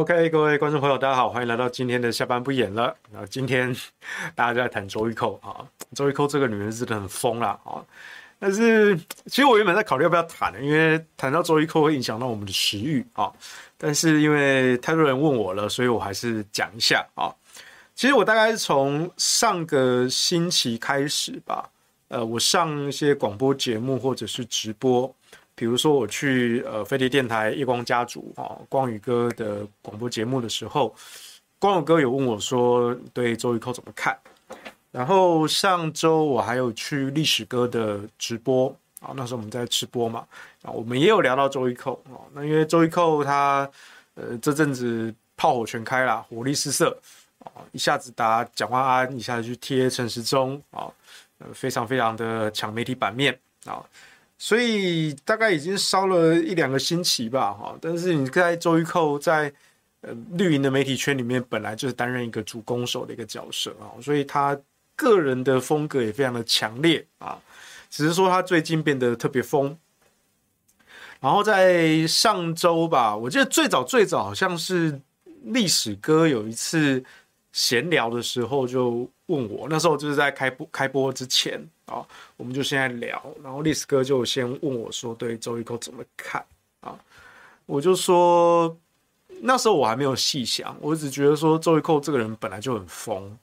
OK，各位观众朋友，大家好，欢迎来到今天的下班不演了。那今天 大家就在谈周玉蔻啊，周玉蔻这个女人真的很疯啦啊。但是其实我原本在考虑要不要谈，因为谈到周玉蔻会影响到我们的食欲啊。但是因为太多人问我了，所以我还是讲一下啊。其实我大概是从上个星期开始吧，呃，我上一些广播节目或者是直播。比如说我去呃飞碟电台夜光家族啊光宇哥的广播节目的时候，光宇哥有问我说对周玉蔻怎么看？然后上周我还有去历史哥的直播啊，那时候我们在吃播嘛，啊我们也有聊到周玉蔻啊，那因为周玉蔻他呃这阵子炮火全开啦，火力四射啊，一下子打蒋万安，一下子去贴陈时中啊，呃非常非常的抢媒体版面啊。所以大概已经烧了一两个星期吧，哈。但是你在周玉蔻在呃绿营的媒体圈里面，本来就是担任一个主攻手的一个角色啊，所以他个人的风格也非常的强烈啊。只是说他最近变得特别疯。然后在上周吧，我记得最早最早好像是历史哥有一次闲聊的时候就问我，那时候就是在开播开播之前。啊，我们就现在聊，然后历史哥就先问我说：“对周玉蔻怎么看？”啊，我就说那时候我还没有细想，我只觉得说周玉蔻这个人本来就很疯，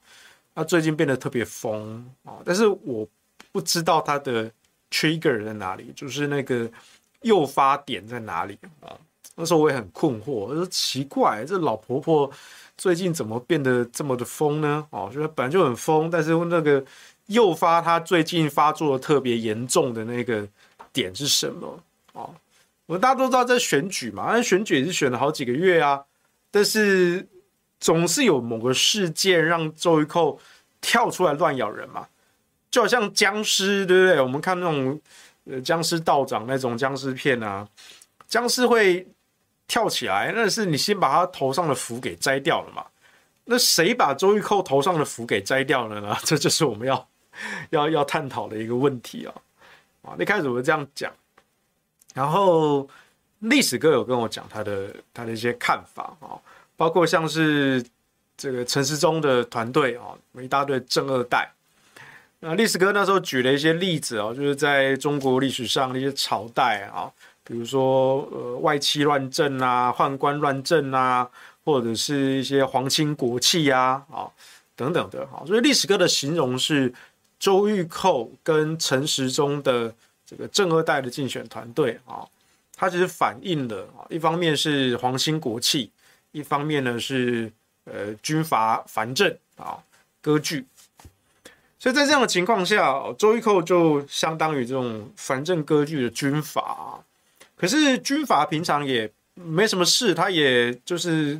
他最近变得特别疯啊，但是我不知道他的 trigger 在哪里，就是那个诱发点在哪里啊。那时候我也很困惑，我说奇怪，这老婆婆最近怎么变得这么的疯呢？哦，就是本来就很疯，但是那个。诱发他最近发作特别严重的那个点是什么啊？我们大家都知道在选举嘛，那选举也是选了好几个月啊，但是总是有某个事件让周玉蔻跳出来乱咬人嘛，就好像僵尸，对不对？我们看那种呃僵尸道长那种僵尸片啊，僵尸会跳起来，那是你先把他头上的符给摘掉了嘛？那谁把周玉蔻头上的符给摘掉了呢？这就是我们要。要要探讨的一个问题啊，啊，一开始我就这样讲，然后历史哥有跟我讲他的他的一些看法啊，包括像是这个陈世忠的团队啊，一大堆正二代，那历史哥那时候举了一些例子啊，就是在中国历史上的一些朝代啊，比如说呃外戚乱政啊，宦官乱政啊，或者是一些皇亲国戚呀啊等等的哈，所以历史哥的形容是。周玉蔻跟陈时中的这个正二代的竞选团队啊，它其实反映了啊，一方面是皇亲国戚，一方面呢是呃军阀藩镇啊割据，所以在这样的情况下，周玉蔻就相当于这种藩镇割据的军阀，可是军阀平常也没什么事，他也就是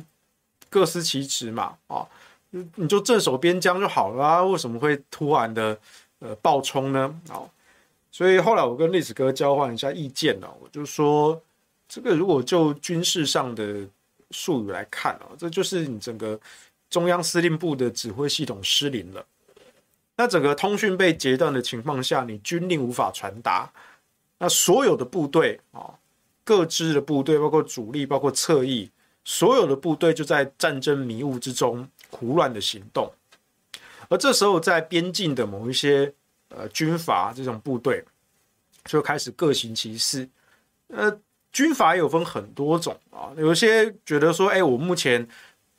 各司其职嘛啊。你就镇守边疆就好了，为什么会突然的呃暴冲呢？好，所以后来我跟历史哥交换一下意见了，我就说这个如果就军事上的术语来看啊，这就是你整个中央司令部的指挥系统失灵了。那整个通讯被截断的情况下，你军令无法传达，那所有的部队啊，各支的部队，包括主力，包括侧翼，所有的部队就在战争迷雾之中。胡乱的行动，而这时候在边境的某一些呃军阀这种部队就开始各行其事。呃，军阀有分很多种啊，有些觉得说，哎，我目前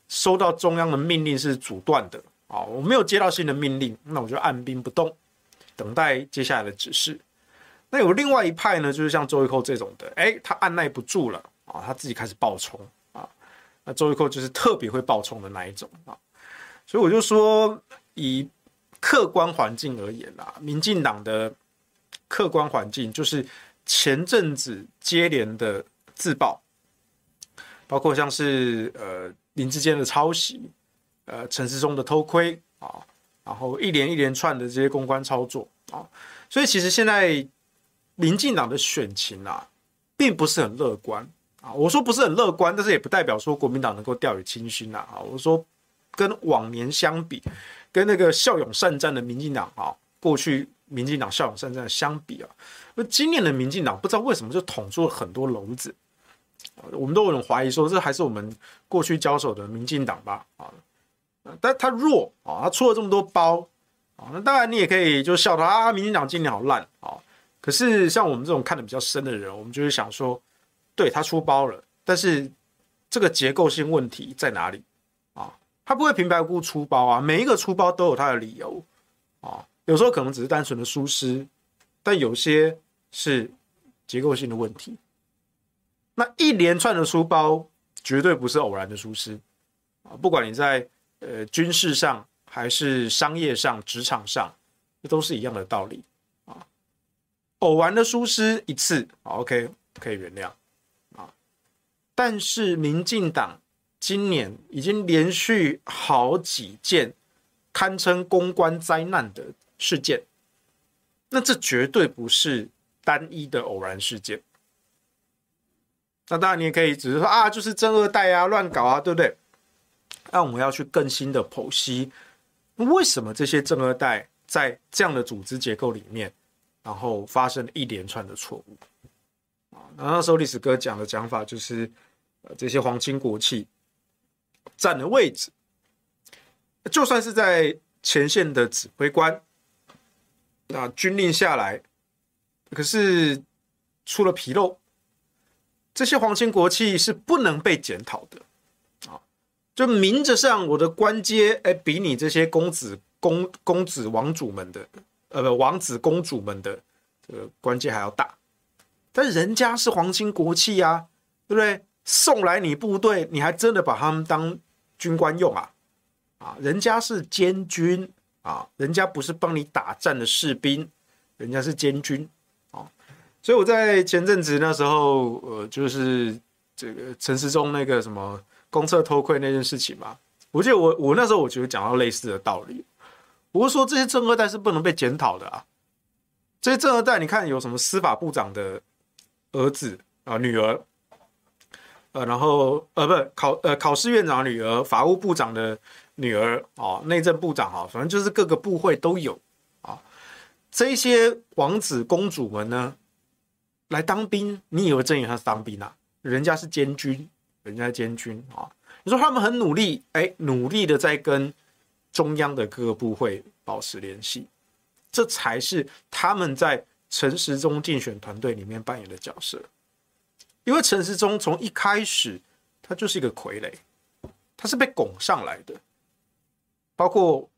收到中央的命令是阻断的啊，我没有接到新的命令，那我就按兵不动，等待接下来的指示。那有另外一派呢，就是像周玉蔻这种的，哎，他按捺不住了啊，他自己开始暴冲。那周玉蔻就是特别会爆冲的那一种啊，所以我就说，以客观环境而言啊，民进党的客观环境就是前阵子接连的自爆，包括像是呃林志坚的抄袭，呃陈时中的偷窥啊，然后一连一连串的这些公关操作啊，所以其实现在民进党的选情啊，并不是很乐观。我说不是很乐观，但是也不代表说国民党能够掉以轻心呐。啊，我说跟往年相比，跟那个骁勇善战的民进党啊，过去民进党骁勇善战相比啊，那今年的民进党不知道为什么就捅出了很多篓子我们都有人怀疑说，这还是我们过去交手的民进党吧？啊，但他弱啊，他出了这么多包啊，那当然你也可以就笑他啊，民进党今年好烂啊。可是像我们这种看得比较深的人，我们就会想说，对他出包了，但是这个结构性问题在哪里啊？他不会平白无故出包啊，每一个出包都有他的理由啊，有时候可能只是单纯的疏失，但有些是结构性的问题。那一连串的出包绝对不是偶然的疏失啊！不管你在呃军事上还是商业上、职场上，这都是一样的道理啊。偶然的疏失一次，OK 可以原谅。但是民进党今年已经连续好几件堪称公关灾难的事件，那这绝对不是单一的偶然事件。那当然，你也可以只是说啊，就是正二代啊，乱搞啊，对不对？那我们要去更新的剖析，为什么这些正二代在这样的组织结构里面，然后发生了一连串的错误啊？那时候历史哥讲的讲法就是，呃，这些皇亲国戚占了位置，就算是在前线的指挥官，那军令下来，可是出了纰漏。这些皇亲国戚是不能被检讨的，啊，就明着上我的官阶，哎，比你这些公子公公子王主们的，呃，不，王子公主们的这个官阶还要大，但人家是皇亲国戚呀，对不对？送来你部队，你还真的把他们当军官用啊？啊，人家是监军啊，人家不是帮你打仗的士兵，人家是监军啊。所以我在前阵子那时候，呃，就是这个陈时中那个什么公厕偷窥那件事情嘛，我记得我我那时候我觉得讲到类似的道理，我是说这些政二代是不能被检讨的啊，这些政二代你看有什么司法部长的儿子啊、女儿，然后呃不考呃考试院长的女儿，法务部长的女儿啊，内政部长啊，反正就是各个部会都有啊，这些王子公主们呢，来当兵，你以为真以为他是当兵啊？人家是监军，人家监军啊！你说他们很努力，哎，努力的在跟中央的各个部会保持联系，这才是他们在陈时中竞选团队里面扮演的角色。因为陈时中从一开始他就是一个傀儡，他是被拱上来的，包括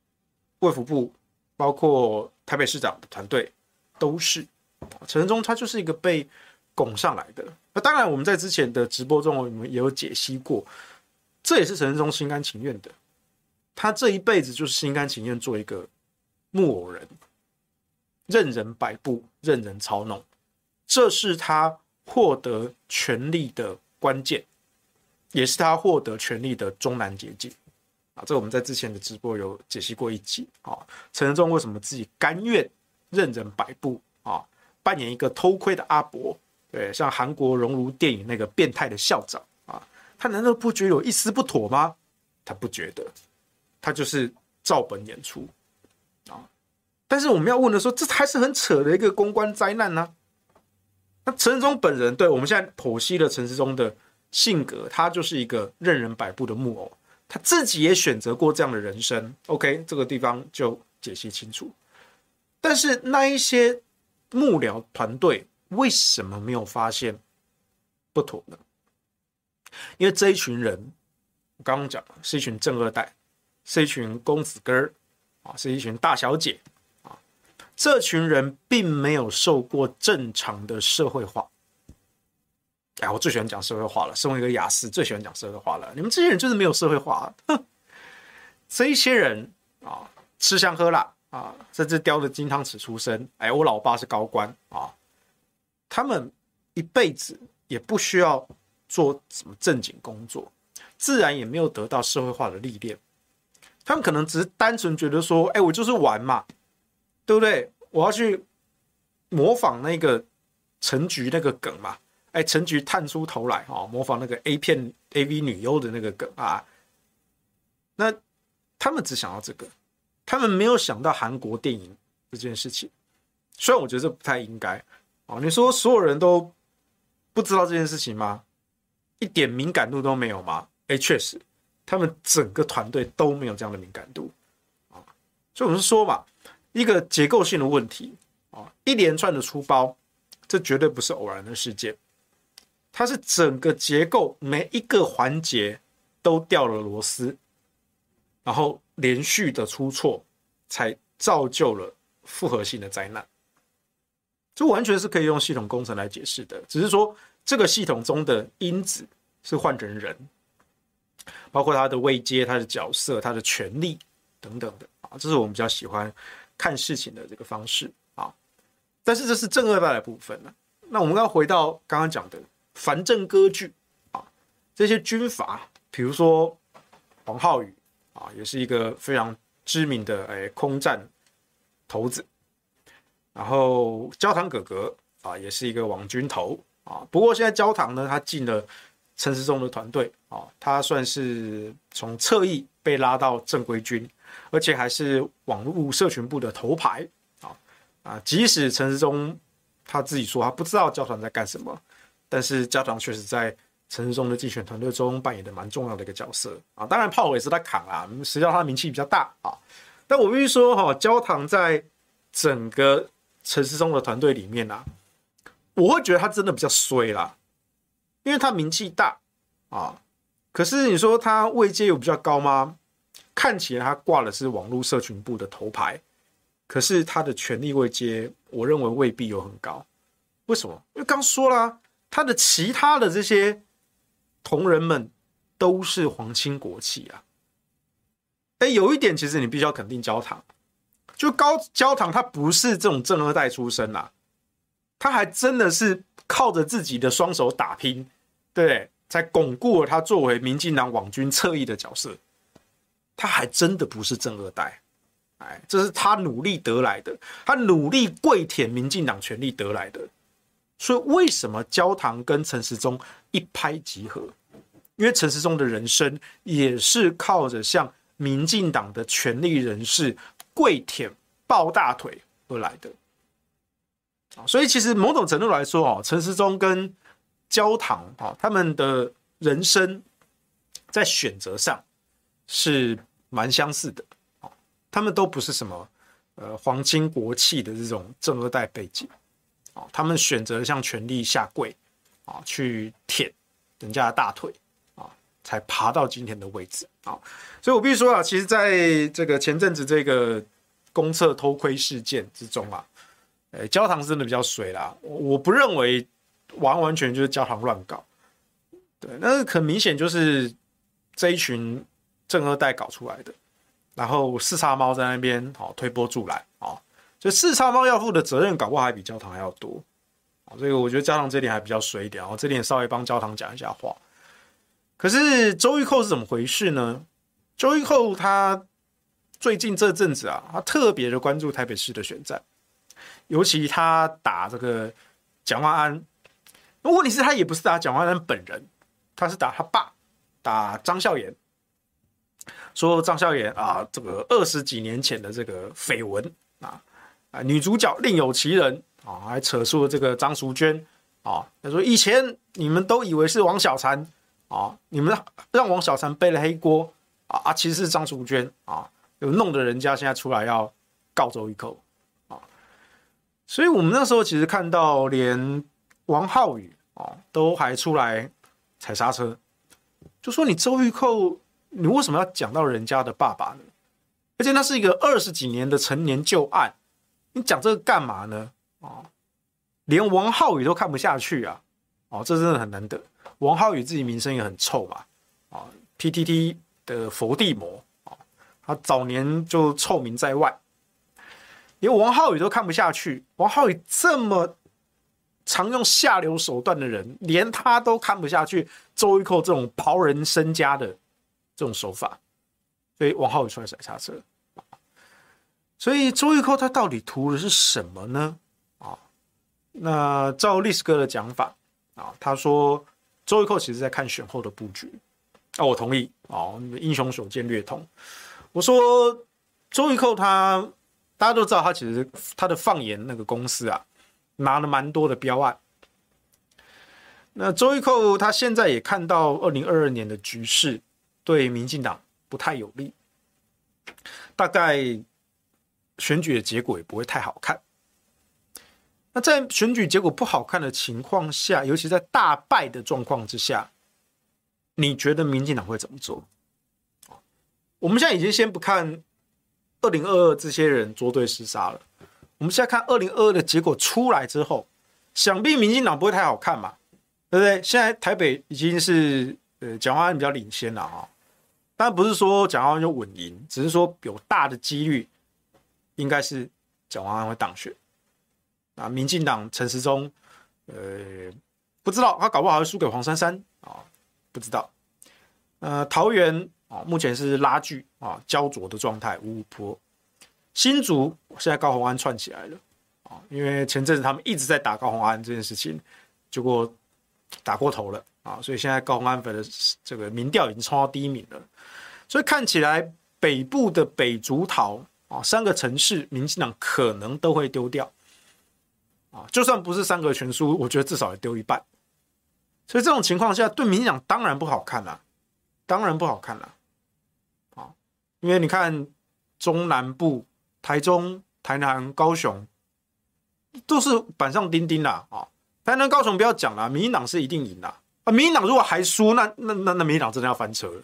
卫福部，包括台北市长的团队都是。陈时中他就是一个被拱上来的，那当然我们在之前的直播中我们也有解析过，这也是陈时中心甘情愿的，他这一辈子就是心甘情愿做一个木偶人，任人摆布，任人操弄，这是他获得权力的关键，也是他获得权力的终南捷径啊！这我们在之前的直播有解析过一集啊，陈仁忠为什么自己甘愿任人摆布啊？扮演一个偷窥的阿伯，对，像韩国熔炉电影那个变态的校长啊，他难道不觉得有一丝不妥吗？他不觉得，他就是照本演出啊。但是我们要问的说，这还是很扯的一个公关灾难呢、那陈世忠本人，对，我们现在剖析了陈世忠的性格，他就是一个任人摆布的木偶，他自己也选择过这样的人生。OK，这个地方就解析清楚。但是那一些。幕僚团队为什么没有发现不妥呢？因为这一群人，我刚刚讲了，是一群正二代，是一群公子哥儿啊，是一群大小姐。这群人并没有受过正常的社会化。哎，我最喜欢讲社会化了，身为一个雅思，最喜欢讲社会化了。你们这些人就是没有社会化，哼！这一些人啊，吃香喝辣。啊，甚至叼着金汤匙出生。哎，我老爸是高官啊，他们一辈子也不需要做什么正经工作，自然也没有得到社会化的历练。他们可能只是单纯觉得说，哎，我就是玩嘛，对不对？我要去模仿那个陈菊那个梗嘛。哎，陈菊探出头来啊，模仿那个 A 片 AV 女优的那个梗啊。那他们只想要这个。他们没有想到韩国电影这件事情，虽然我觉得这不太应该啊。你说所有人都不知道这件事情吗？一点敏感度都没有吗？哎，确实，他们整个团队都没有这样的敏感度啊。所以我们说嘛，一个结构性的问题啊，一连串的出包，这绝对不是偶然的事件，它是整个结构每一个环节都掉了螺丝，然后连续的出错，才造就了复合性的灾难。这完全是可以用系统工程来解释的，只是说这个系统中的因子是换成人，包括他的位阶、他的角色、他的权力等等的啊，这是我们比较喜欢看事情的这个方式啊。但是这是正二代的部分呢。那我们刚回到刚刚讲的藩镇割据啊，这些军阀，比如说黄浩宇啊，也是一个非常知名的哎空战头子。然后焦糖哥哥啊，也是一个网军头啊。不过现在焦糖呢，他进了陈思中的团队啊，他算是从侧翼被拉到正规军，而且还是网络社群部的头牌啊啊！即使陈时中他自己说他不知道焦糖在干什么，但是焦糖确实在陈时中的竞选团队中扮演的蛮重要的一个角色啊。当然炮火也是他扛啊，实际上他名气比较大啊。但我必须说哈，焦糖在整个陈时中的团队里面啊，我会觉得他真的比较衰啦，因为他名气大啊，可是你说他位阶有比较高吗？看起来他挂的是网络社群部的头牌，可是他的权力位阶，我认为未必有很高。为什么？因为刚说了，他的其他的这些同仁们都是皇亲国戚啊。哎，有一点其实你必须要肯定焦糖。就高焦糖，他不是这种正二代出身啦，他还真的是靠着自己的双手打拼，对，才巩固了他作为民进党网军侧翼的角色。他还真的不是正二代，哎，这是他努力得来的，他努力跪舔民进党权力得来的。所以为什么焦糖跟陈时中一拍即合？因为陈时中的人生也是靠着向民进党的权力人士。跪舔抱大腿而来的，所以其实某种程度来说哦，陈时中跟焦糖啊，他们的人生在选择上是蛮相似的，他们都不是什么呃皇亲国戚的这种正二代背景，他们选择向权力下跪啊，去舔人家的大腿啊。才爬到今天的位置啊，所以我必须说啊，其实在这个前阵子这个公厕偷窥事件之中啊，诶，焦糖真的比较水啦。我不认为完完全就是焦糖乱搞，对，那很明显就是这一群正二代搞出来的。然后四叉猫在那边好推波助澜啊，所以四叉猫要负的责任搞不好还比教堂还要多啊。这个我觉得教堂这点还比较水一点哦，这点稍微帮教堂讲一下话。可是周玉蔻是怎么回事呢？周玉蔻他最近这阵子啊，他特别的关注台北市的选战，尤其他打这个蒋万安。那问题是，他也不是打蒋万安本人，他是打他爸，打张孝严。说张孝严啊，这个二十几年前的这个绯闻啊，啊，女主角另有其人啊，还扯出了这个张淑娟啊，他说以前你们都以为是王小婵。啊！你们让王小婵背了黑锅啊啊！其实是张淑娟啊，有弄得人家现在出来要告周玉蔻啊！所以我们那时候其实看到，连王浩宇啊都还出来踩刹车，就说你周玉蔻，你为什么要讲到人家的爸爸呢？而且那是一个二十几年的陈年旧案，你讲这个干嘛呢？啊！连王浩宇都看不下去啊！哦，这真的很难得。王浩宇自己名声也很臭嘛，啊，PTT 的佛地魔啊，他早年就臭名在外，连王浩宇都看不下去。王浩宇这么常用下流手段的人，连他都看不下去。周玉蔻这种刨人身家的这种手法，所以王浩宇出来踩刹车。所以周玉蔻他到底图的是什么呢？啊，那照历史哥的讲法啊，他说。周玉蔻其实在看选后的布局，啊，我同意啊，英雄所见略同。我说周玉蔻他，大家都知道他其实他的放言那个公司啊，拿了蛮多的标案。那周玉蔻他现在也看到二零二二年的局势对民进党不太有利，大概选举的结果也不会太好看。那在选举结果不好看的情况下，尤其在大败的状况之下，你觉得民进党会怎么做？我们现在已经先不看二零二二这些人捉对厮杀了，我们现在看二零二二的结果出来之后，想必民进党不会太好看嘛，对不对？现在台北已经是呃蒋万安比较领先了啊，当然不是说蒋万安就稳赢，只是说有大的几率应该是蒋万安会当选。啊，民进党陈时中，呃，不知道他搞不好会输给黄珊珊啊，不知道。呃，桃园啊，目前是拉锯啊，焦灼的状态，五五坡。新竹现在高虹安串起来了啊，因为前阵子他们一直在打高虹安这件事情，结果打过头了啊，所以现在高虹安粉的这个民调已经冲到第一名了，所以看起来北部的北竹桃啊，三个城市，民进党可能都会丢掉。啊，就算不是三个全输，我觉得至少也丢一半。所以这种情况下，对民进党当然不好看了，当然不好看了。啊，因为你看中南部、台中、台南、高雄，都是板上钉钉啦。啊，台南、高雄不要讲了，民进党是一定赢的。民进党如果还输，那那那那民进党真的要翻车了。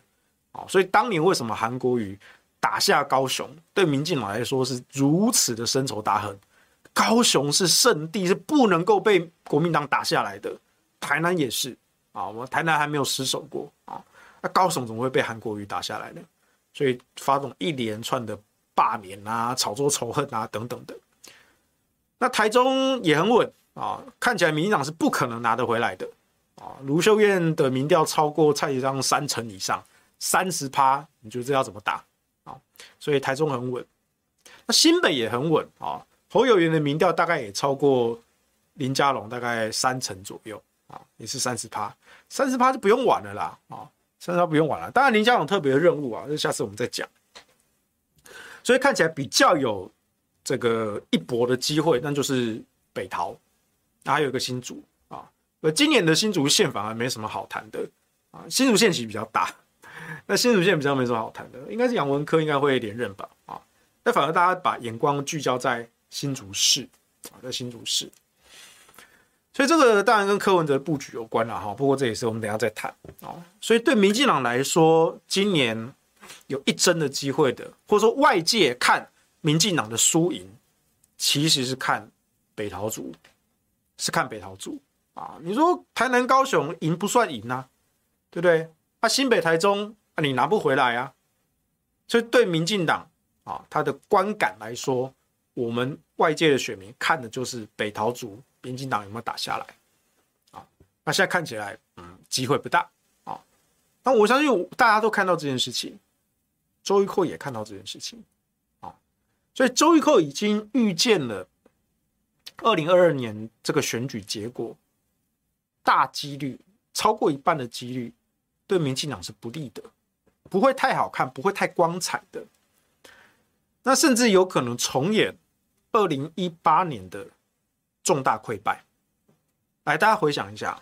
啊，所以当年为什么韩国瑜打下高雄，对民进党来说是如此的深仇大恨？高雄是圣地，是不能够被国民党打下来的。台南也是啊，我们台南还没有失守过啊，那高雄怎么会被韩国瑜打下来呢？所以发动一连串的罢免啊、炒作仇恨啊等等的。那台中也很稳啊，看起来民进党是不可能拿得回来的啊。卢秀燕的民调超过蔡其昌三成以上，三十趴，你觉得这要怎么打啊？所以台中很稳，那新北也很稳啊。侯友宜的民调大概也超过林佳龙，大概三成左右啊，也是三十趴，三十趴就不用玩了啦啊，三十趴不用玩了。当然林佳龙特别的任务啊，这下次我们再讲。所以看起来比较有这个一搏的机会，那就是北桃，还有一个新竹今年的新竹县反而没什么好谈的啊，新竹县其实比较大，那新竹县比较没什么好谈的，应该是杨文科应该会连任吧啊。那反而大家把眼光聚焦在。新竹市啊，在新竹市，所以这个当然跟柯文哲布局有关了哈。不过这也是我们等下再谈啊。所以对民进党来说，今年有一争的机会的，或者说外界看民进党的输赢，其实是看北桃族，是看北桃族啊。你说台南、高雄赢不算赢啊，对不对？啊，新北、台中啊，你拿不回来啊。所以对民进党啊，他的观感来说。我们外界的选民看的就是北桃族，民进党有没有打下来啊？那现在看起来，嗯，机会不大啊。那我相信大家都看到这件事情，周玉蔻也看到这件事情啊，所以周玉蔻已经预见了二零二二年这个选举结果，大几率超过一半的几率对民进党是不利的，不会太好看，不会太光彩的，那甚至有可能重演。二零一八年的重大溃败，来，大家回想一下，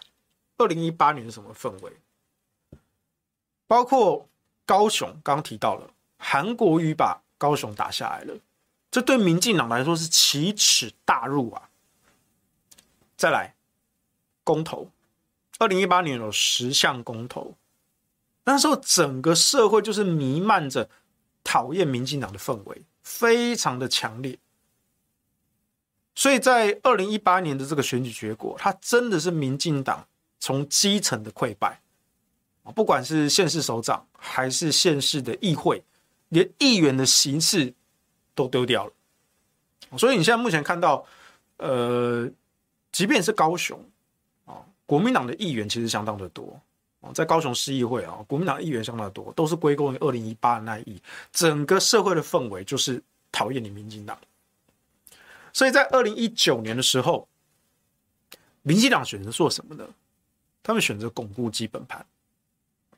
二零一八年是什么氛围？包括高雄，刚刚提到了韩国瑜把高雄打下来了，这对民进党来说是奇耻大辱啊！再来，公投，二零一八年有十项公投，那时候整个社会就是弥漫着讨厌民进党的氛围，非常的强烈。所以在二零一八年的这个选举结果，它真的是民进党从基层的溃败，不管是县市首长还是县市的议会，连议员的席次都丢掉了。所以你现在目前看到，呃，即便是高雄，国民党的议员其实相当的多，在高雄市议会啊，国民党议员相当的多，都是归功于二零一八的那一役，整个社会的氛围就是讨厌你民进党。所以在二零一九年的时候，民进党选择做什么呢？他们选择巩固基本盘，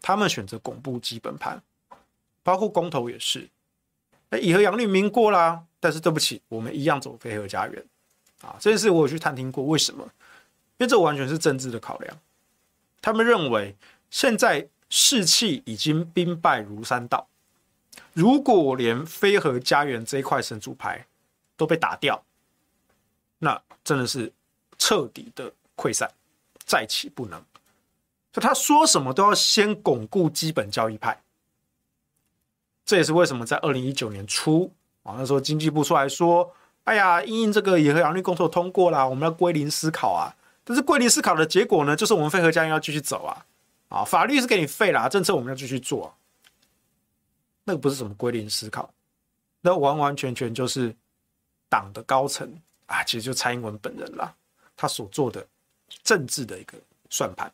他们选择巩固基本盘，包括公投也是。哎，以和杨律明过啦，但是对不起，我们一样走非核家园啊。这件事我有去探听过，为什么？因为这完全是政治的考量他们认为现在士气已经兵败如山倒，如果连飞核家园这一块神主牌都被打掉，那真的是彻底的溃散，再起不能。就他说什么都要先巩固基本教义派，这也是为什么在二零一九年初啊，那时候经济部出来说：“哎呀，因应这个以核养绿公投通过了，我们要归零思考啊。”但是归零思考的结果呢，就是我们废核家园要继续走啊，啊，法律是给你废了，政策我们要继续做，那个不是什么归零思考，那完完全全就是党的高层啊，其实就蔡英文本人啦，他所做的政治的一个算盘。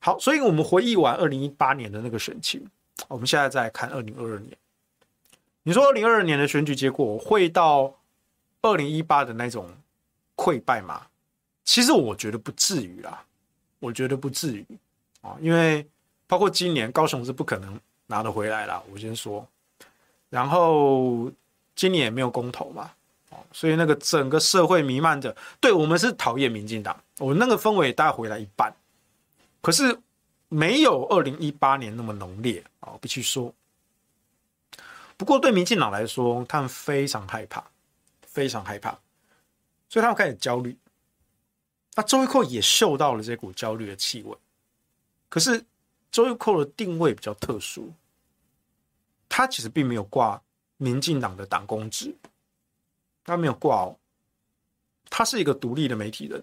好，所以我们回忆完二零一八年的那个选情，我们现在再看二零二二年。你说二零二二年的选举结果会到二零一八的那种溃败吗？其实我觉得不至于啦，我觉得不至于啊，因为包括今年高雄是不可能拿得回来啦，我先说。然后今年也没有公投嘛，哦所以那个整个社会弥漫着，对，我们是讨厌民进党，我那个氛围大概回来一半。可是没有二零一八年那么浓烈啊，我必须说。不过对民进党来说，他们非常害怕，非常害怕，所以他们开始焦虑。那周玉蔻也嗅到了这股焦虑的气味。可是周玉蔻的定位比较特殊，他其实并没有挂民进党的党公职，他没有挂哦，他是一个独立的媒体人，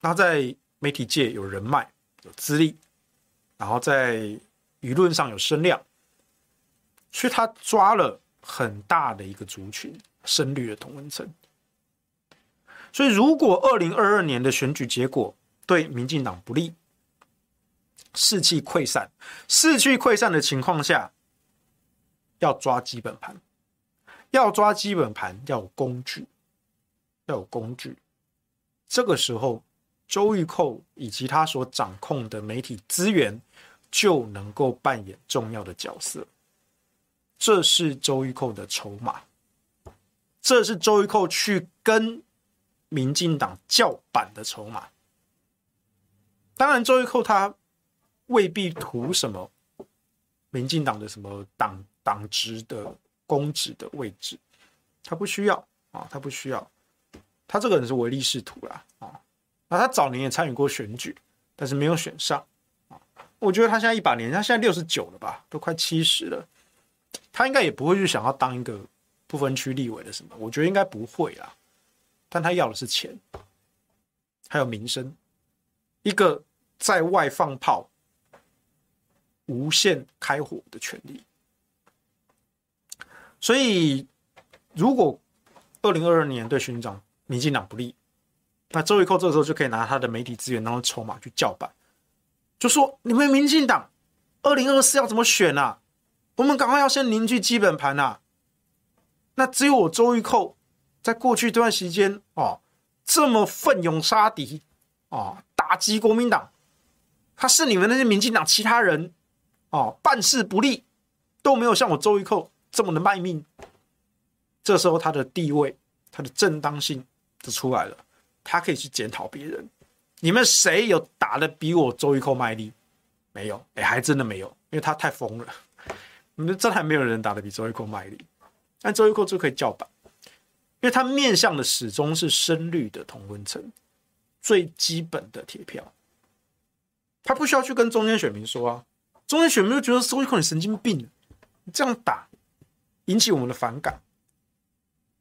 他在媒体界有人脉。有资历，然后在舆论上有声量，所以他抓了很大的一个族群，深绿的同文层。所以，如果二零二二年的选举结果对民进党不利，士气溃散，士气溃散的情况下，要抓基本盘，要抓基本盘，要有工具，要有工具，这个时候。周玉蔻以及他所掌控的媒体资源，就能够扮演重要的角色。这是周玉蔻的筹码，这是周玉蔻去跟民进党叫板的筹码。当然，周玉蔻他未必图什么民进党的什么党党职的公职的位置，他不需要啊，他不需要，他这个人是唯利是图啦啊。那他早年也参与过选举，但是没有选上啊。我觉得他现在一把年，他现在六十九了吧，都快七十了。他应该也不会去想要当一个不分区立委的什么，我觉得应该不会啦。但他要的是钱，还有名声，一个在外放炮、无限开火的权利。所以，如果二零二二年对巡长民进党不利，那周玉蔻这个时候就可以拿他的媒体资源当筹码去叫板，就说你们民进党二零二四要怎么选啊？我们赶快要先凝聚基本盘啊！那只有我周玉蔻在过去这段时间哦，这么奋勇杀敌哦，打击国民党，他是你们那些民进党其他人哦，办事不力，都没有像我周玉蔻这么的卖命。这时候他的地位，他的正当性就出来了。他可以去检讨别人，你们谁有打得比我周玉蔻卖力？没有，哎，还真的没有，因为他太疯了。你们真还没有人打得比周玉蔻卖力，但周玉蔻就可以叫板，因为他面向的始终是深绿的同温层，最基本的铁票。他不需要去跟中间选民说啊，中间选民就觉得周玉蔻你神经病，你这样打引起我们的反感。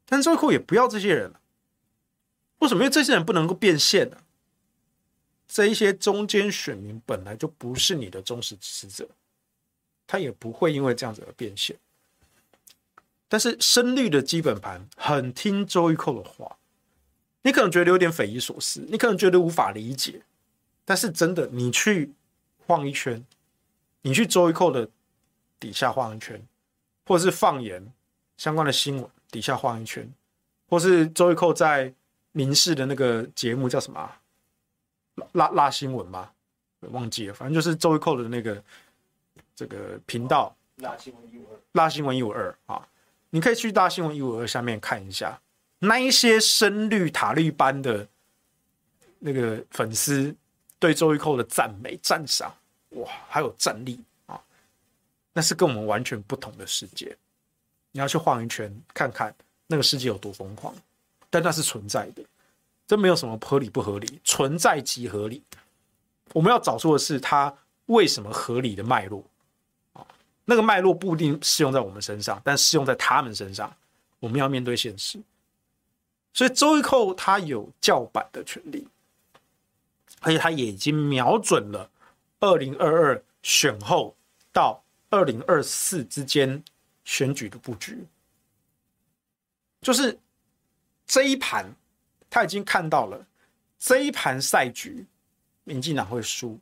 但周玉蔻也不要这些人了。为什么？因为这些人不能够变现呢、啊？这一些中间选民本来就不是你的忠实支持者，他也不会因为这样子而变现。但是深绿的基本盘很听周玉蔻的话，你可能觉得有点匪夷所思，你可能觉得无法理解，但是真的，你去晃一圈，你去周玉蔻的底下晃一圈，或者是放言相关的新闻底下晃一圈，或是周玉蔻在。民视的那个节目叫什么、啊？辣辣新闻吗？忘记了，反正就是周玉蔻的那个这个频道。拉新闻一五二。辣新闻一五二啊，你可以去大新闻一五二下面看一下，那一些深绿塔绿班的那个粉丝对周玉蔻的赞美、赞赏，哇，还有战力啊，那是跟我们完全不同的世界。你要去晃一圈看看那个世界有多疯狂，但那是存在的，这没有什么合理不合理，存在即合理。我们要找出的是它为什么合理的脉络，那个脉络不一定适用在我们身上，但适用在他们身上。我们要面对现实，所以周玉蔻他有叫板的权利，而且他也已经瞄准了二零二二选后到二零二四之间选举的布局，就是这一盘他已经看到了这一盘赛局，民进党会输，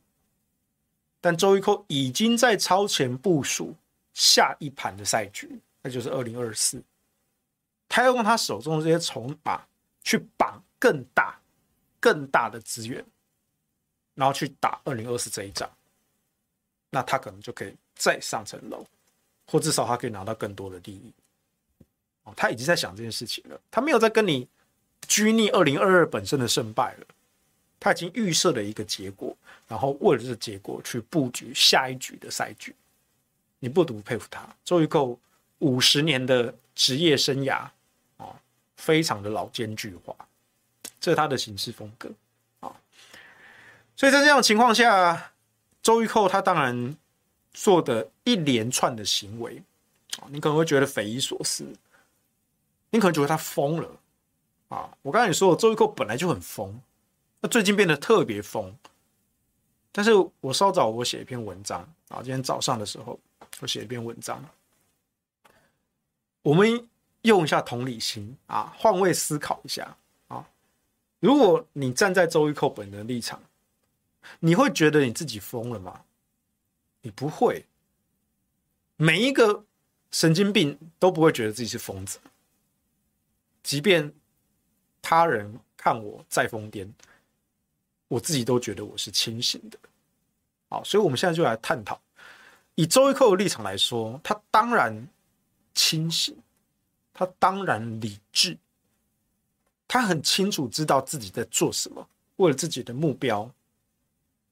但周一蔻已经在超前部署下一盘的赛局，那就是二零二四。他要用他手中的这些筹码去绑更大、更大的资源，然后去打二零二四这一仗，那他可能就可以再上层楼，或至少他可以拿到更多的利益。哦，他已经在想这件事情了，他没有在跟你拘泥二零二二本身的胜败了，他已经预设了一个结果，然后为了这个结果去布局下一局的赛局。你不得不佩服他，周玉蔻五十年的职业生涯啊。非常的老奸巨猾，这是他的行事风格啊。所以在这样情况下，周玉蔻他当然做的一连串的行为啊，你可能会觉得匪夷所思，你可能觉得他疯了啊。我刚才也说了，周玉蔻本来就很疯，那最近变得特别疯。但是我稍早我写一篇文章啊，今天早上的时候我写一篇文章，我们。用一下同理心啊，换位思考一下啊。如果你站在周玉蔻本人的立场，你会觉得你自己疯了吗？你不会。每一个神经病都不会觉得自己是疯子，即便他人看我再疯癫，我自己都觉得我是清醒的。好，所以我们现在就来探讨，以周玉蔻的立场来说，他当然清醒。他当然理智，他很清楚知道自己在做什么，为了自己的目标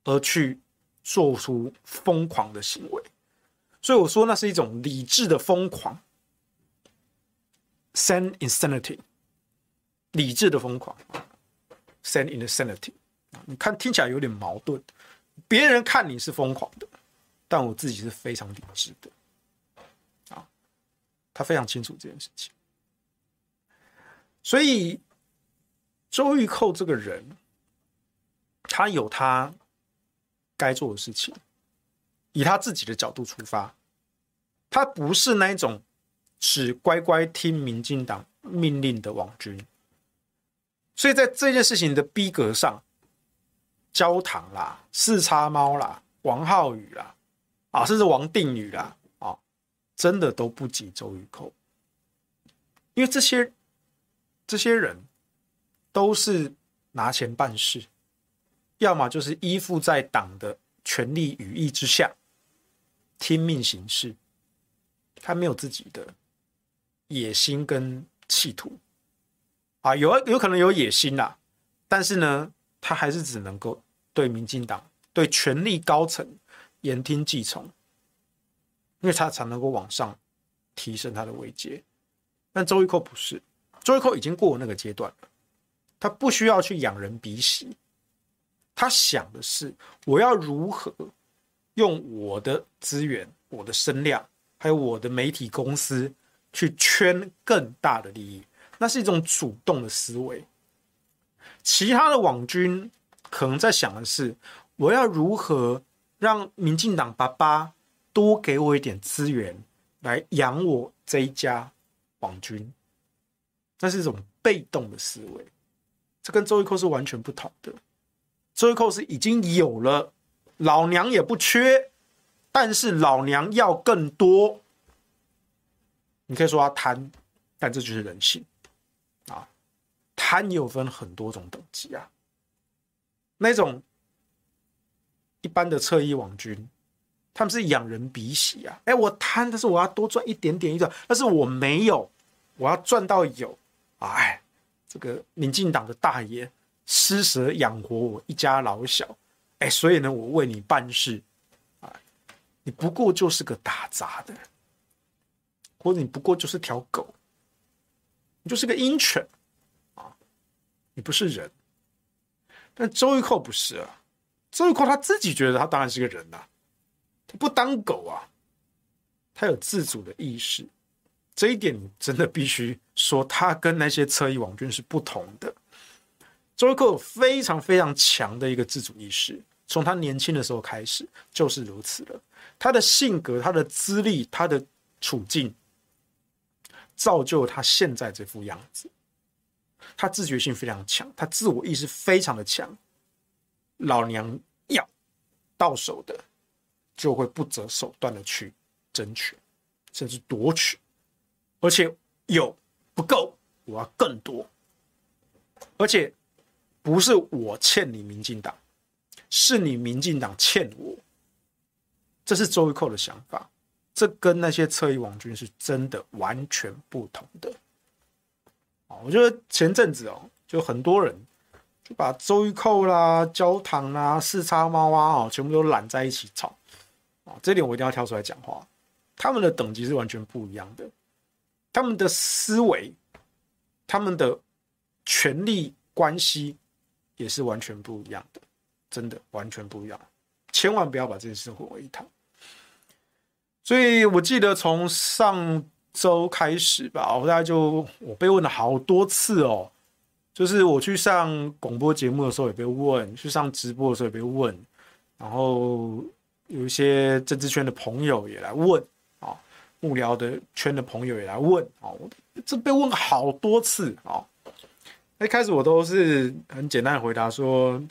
而去做出疯狂的行为，所以我说那是一种理智的疯狂，sane insanity，理智的疯狂，sane insanity，你看听起来有点矛盾，别人看你是疯狂的，但我自己是非常理智的。啊他非常清楚这件事情，所以周玉蔻这个人，他有他该做的事情，以他自己的角度出发，他不是那一种只乖乖听民进党命令的网军，所以在这件事情的逼格上，焦糖啦、四叉猫啦、王浩宇啦，啊，甚至王定宇啦。啊真的都不及周玉蔻，因为这些这些人都是拿钱办事，要么就是依附在党的权力羽翼之下，听命行事。他没有自己的野心跟企图啊，有有可能有野心啦，但是呢，他还是只能够对民进党、对权力高层言听计从。因为他才能够往上提升他的位阶，但周玉蔻不是，周玉蔻已经过了那个阶段了，他不需要去仰人鼻息，他想的是我要如何用我的资源、我的声量，还有我的媒体公司去圈更大的利益，那是一种主动的思维。其他的网军可能在想的是，我要如何让民进党爸爸。多给我一点资源来养我这一家网军，那是一种被动的思维，这跟周玉蔻是完全不同的。周玉蔻是已经有了，老娘也不缺，但是老娘要更多。你可以说他贪，但这就是人性！贪也有分很多种等级啊，那种一般的侧翼网军。他们是仰人鼻息啊！哎，我贪，但是我要多赚一点点一点，但是我没有，我要赚到有。哎，这个民进党的大爷施舍养活我一家老小，哎，所以呢，我为你办事啊，你不过就是个打杂的，或者你不过就是条狗，你就是个鹰犬，你不是人。但周玉蔻不是啊，周玉蔻他自己觉得他当然是个人呐、他不当狗啊，他有自主的意识。这一点你真的必须说，他跟那些侧翼网军是不同的。周玉蔻有非常非常强的一个自主意识，从他年轻的时候开始就是如此了。他的性格、他的资历、他的处境，造就他现在这副样子。他自觉性非常强，他自我意识非常的强。老娘要到手的，就会不择手段的去争取，甚至夺取。而且有不够，我要更多。而且不是我欠你民进党，是你民进党欠我。这是周玉蔻的想法，这跟那些侧翼王军是真的完全不同的。我觉得前阵子哦，就很多人就把周玉蔻啦、焦糖啦、四叉猫啊，哦，全部都揽在一起炒。啊，这点我一定要跳出来讲话，他们的等级是完全不一样的。他们的思维，他们的权力关系也是完全不一样的，真的完全不一样。千万不要把这件事混为一谈。所以我记得从上周开始吧，我大概就我被问了好多次哦，就是我去上广播节目的时候也被问，去上直播的时候也被问，然后有一些政治圈的朋友也来问啊。幕僚的圈的朋友也来问啊，这被问好多次啊。一开始我都是很简单的回答说，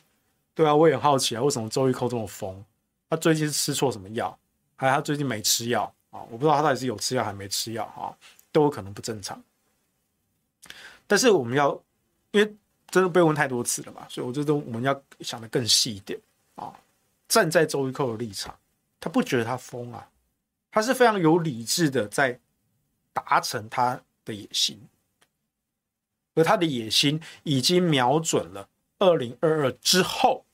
对啊，我也很好奇啊，为什么周玉扣这么疯？他最近是吃错什么药？还是他最近没吃药啊？我不知道他到底是有吃药还没吃药啊，都有可能不正常。但是我们要，因为真的被问太多次了嘛，所以我觉得我们要想的更细一点啊。站在周玉蔻的立场，他不觉得他疯啊。他是非常有理智的，在达成他的野心，而他的野心已经瞄准了二零二二之后，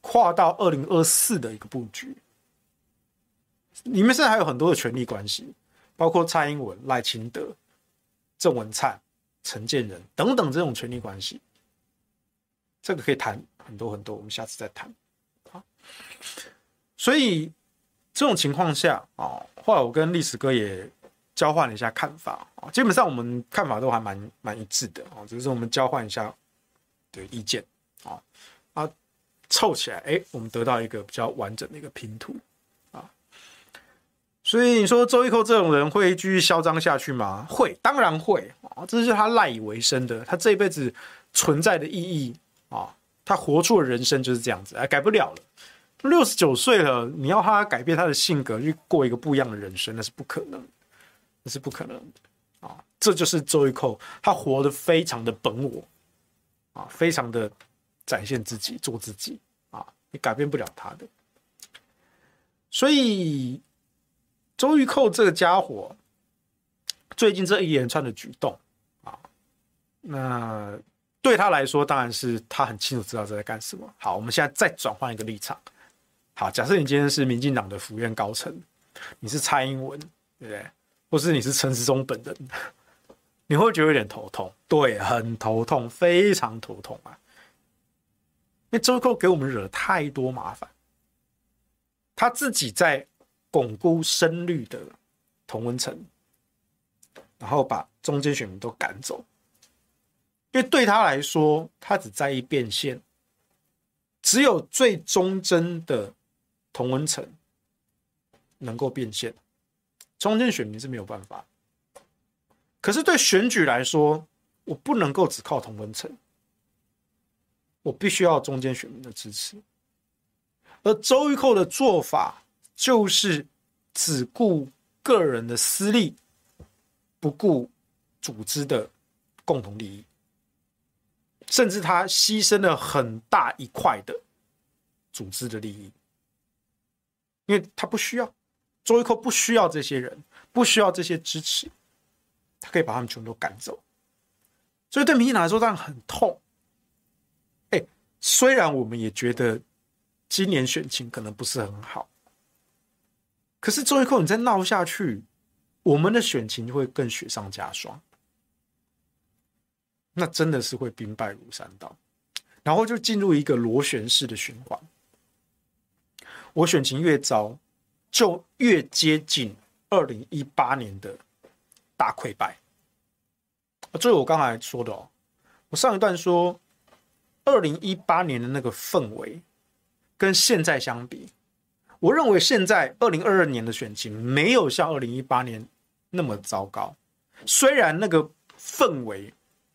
跨到二零二四的一个布局。里面现在还有很多的权力关系，包括蔡英文、赖清德、郑文灿、陈建仁等等这种权力关系，这个可以谈很多很多，我们下次再谈。好，所以。这种情况下啊，后来我跟历史哥也交换了一下看法啊，基本上我们看法都还蛮蛮一致的啊，只是我们交换一下的意见啊啊，凑起来哎，我们得到一个比较完整的一个拼图。所以你说周玉蔻这种人会继续嚣张下去吗？会，当然会啊，这是他赖以为生的，他这一辈子存在的意义啊，他活出的人生就是这样子，哎，改不了了。六十九岁了，你要他改变他的性格，去过一个不一样的人生，那是不可能，那是不可能的啊！这就是周玉蔻，他活得非常的本我啊，非常的展现自己，做自己啊，你改变不了他的。所以，周玉蔻这个家伙，最近这一连串的举动啊，那对他来说，当然是他很清楚知道这在干什么。好，我们现在再转换一个立场。好，假设你今天是民进党的府院高层，你是蔡英文，对不对？或是你是陈时中本人，你会觉得有点头痛，对，很头痛，非常头痛啊！因为周玉蔻给我们惹太多麻烦，他自己在巩固深绿的同温层，然后把中间选民都赶走，因为对他来说，他只在意变现，只有最忠贞的。同温层能够变现，中间选民是没有办法。可是对选举来说，我不能够只靠同温层，我必须要中间选民的支持。而周玉蔻的做法就是只顾个人的私利，不顾组织的共同利益，甚至他牺牲了很大一块的组织的利益。因为他不需要，周玉蔻不需要这些人，不需要这些支持，他可以把他们全都赶走。所以对民进党来说，当然很痛。哎，虽然我们也觉得今年选情可能不是很好。可是周玉蔻，你再闹下去，我们的选情会更雪上加霜。那真的是会兵败如山倒，然后就进入一个螺旋式的循环。我选情越糟，就越接近二零一八年的大溃败。啊，这是我刚才说的哦。我上一段说，二零一八年的那个氛围跟现在相比，我认为现在二零二二年的选情没有像二零一八年那么糟糕。虽然那个氛围，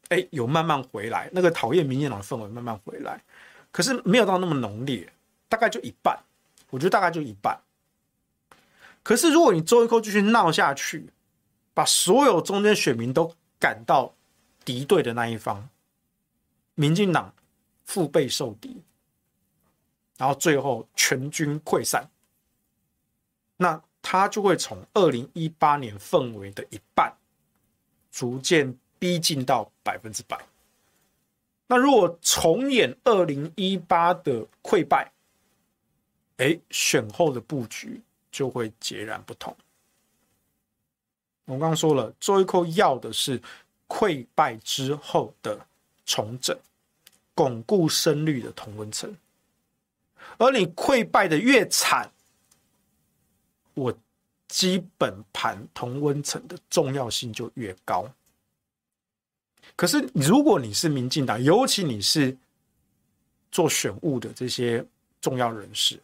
哎，有慢慢回来，那个讨厌民进党的氛围慢慢回来，可是没有到那么浓烈，大概就一半。我觉得大概就一半。可是如果你周玉蔻继续闹下去，把所有中间选民都赶到敌对的那一方，民进党腹背受敌，然后最后全军溃散，那他就会从二零一八年氛围的一半，逐渐逼近到百分之百。那如果重演二零一八的溃败，哎，选后的布局就会截然不同。我刚刚说了，周玉蔻要的是溃败之后的重整，巩固深绿的同温层。而你溃败的越惨，我基本盘同温层的重要性就越高。可是，如果你是民进党，尤其你是做选务的这些重要人士，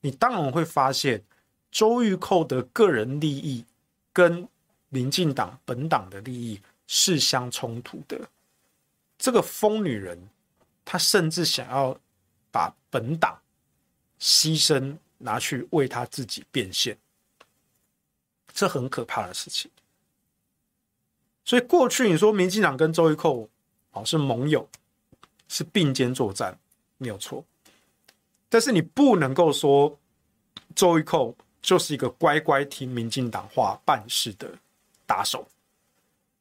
你当然会发现，周玉蔻的个人利益跟民进党本党的利益是相冲突的。这个疯女人，她甚至想要把本党牺牲拿去为他自己变现，这很可怕的事情。所以过去你说民进党跟周玉蔻哦是盟友，是并肩作战，没有错。但是你不能够说周玉蔻就是一个乖乖听民进党话办事的打手，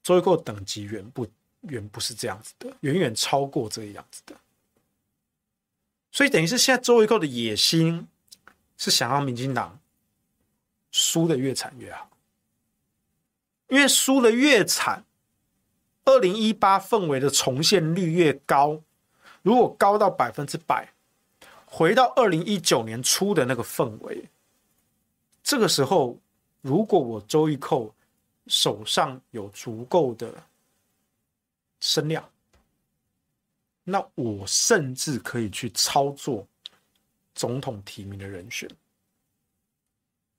周玉蔻等级远不远不是这样子的，远远超过这个样子的。所以等于是现在周玉蔻的野心是想让民进党输得越惨越好，因为输得越惨，二零一八氛围的重现率越高，如果高到百分之百。回到二零一九年初的那个氛围，这个时候，如果我周玉蔻手上有足够的声量，那我甚至可以去操作总统提名的人选，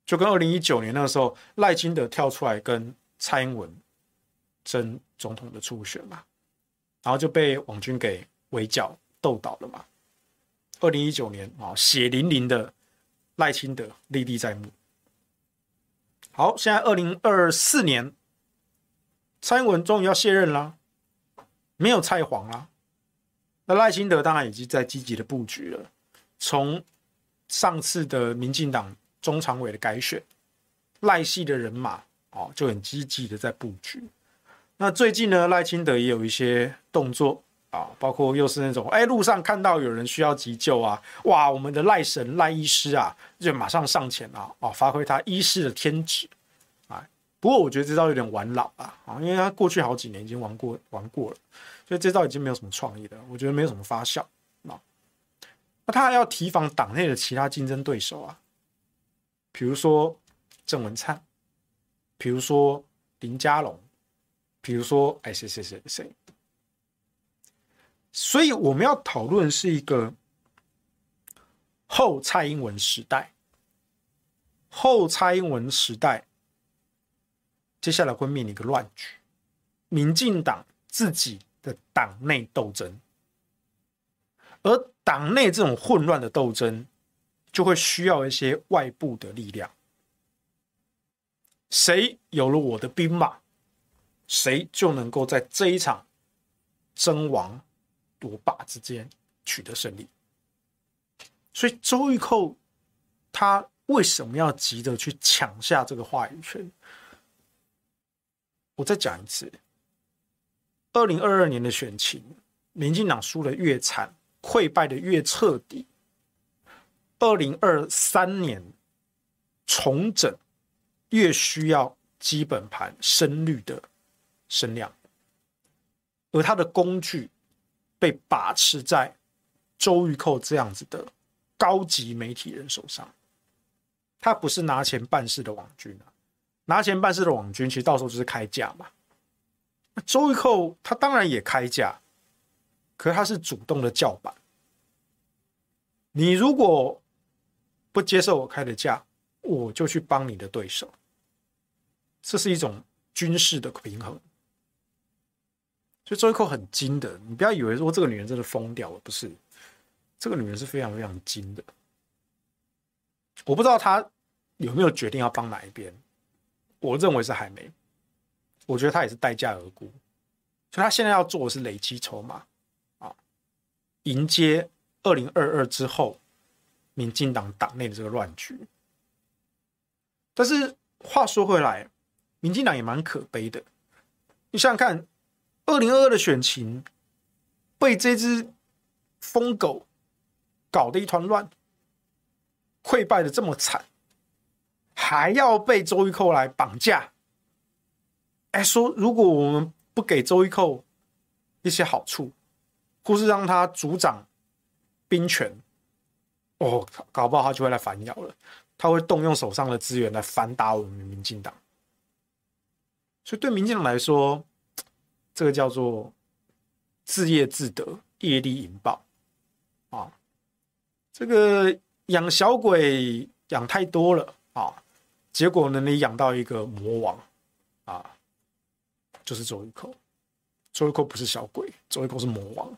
就跟二零一九年那个时候赖清德跳出来跟蔡英文争总统的初选嘛，然后就被网军给围剿斗倒了嘛。二零一九年啊，血淋淋的赖清德历历在目。好，现在二零二四年，蔡英文终于要卸任啦，没有蔡黄啦。那赖清德当然已经在积极的布局了。从上次的民进党中常委的改选，赖系的人马哦就很积极的在布局。那最近呢，赖清德也有一些动作。啊，包括又是那种哎，路上看到有人需要急救啊，哇，我们的赖神赖医师啊，就马上上前啊，哦，发挥他医师的天职啊。不过我觉得这招有点玩老啊，啊，因为他过去好几年已经玩过玩过了，所以这招已经没有什么创意了，我觉得没有什么发酵啊。那他还要提防党内的其他竞争对手啊，比如说郑文灿，比如说林佳龙，比如说哎谁谁谁谁。所以我们要讨论是一个后蔡英文时代，后蔡英文时代，接下来会面临一个乱局，民进党自己的党内斗争，而党内这种混乱的斗争，就会需要一些外部的力量。谁有了我的兵马，谁就能够在这一场争王。夺霸之间取得胜利，所以周玉蔻他为什么要急着去抢下这个话语权？我再讲一次，二零二二年的选情，民进党输得越惨，溃败的越彻底，二零二三年重整越需要基本盘深绿的声量，而它的工具被把持在周玉蔻这样子的高级媒体人手上。他不是拿钱办事的网军啊，拿钱办事的网军其实到时候就是开价嘛。周玉蔻他当然也开价，可是他是主动的叫板。你如果不接受我开的价，我就去帮你的对手。这是一种军事的平衡。所以周玉蔻很精的，你不要以为说这个女人真的疯掉了，不是，这个女人是非常非常精的。我不知道她有没有决定要帮哪一边，我认为是还没。我觉得她也是待价而沽，所以她现在要做的是累积筹码，迎接二零二二之后民进党党内的这个乱局。但是话说回来，民进党也蛮可悲的。你想想看，二零二二的选情被这只疯狗搞得一团乱。溃败的这么惨，还要被周玉蔻来绑架？哎，说如果我们不给周玉蔻一些好处，或是让他主掌兵权，哦，搞不好他就会来反咬了。他会动用手上的资源来反打我们民进党。所以对民进党来说，这个叫做自业自得，业力引爆啊，这个。养小鬼养太多了啊，结果呢，你养到一个魔王啊，就是周玉蔻。周玉蔻不是小鬼，周玉蔻是魔王。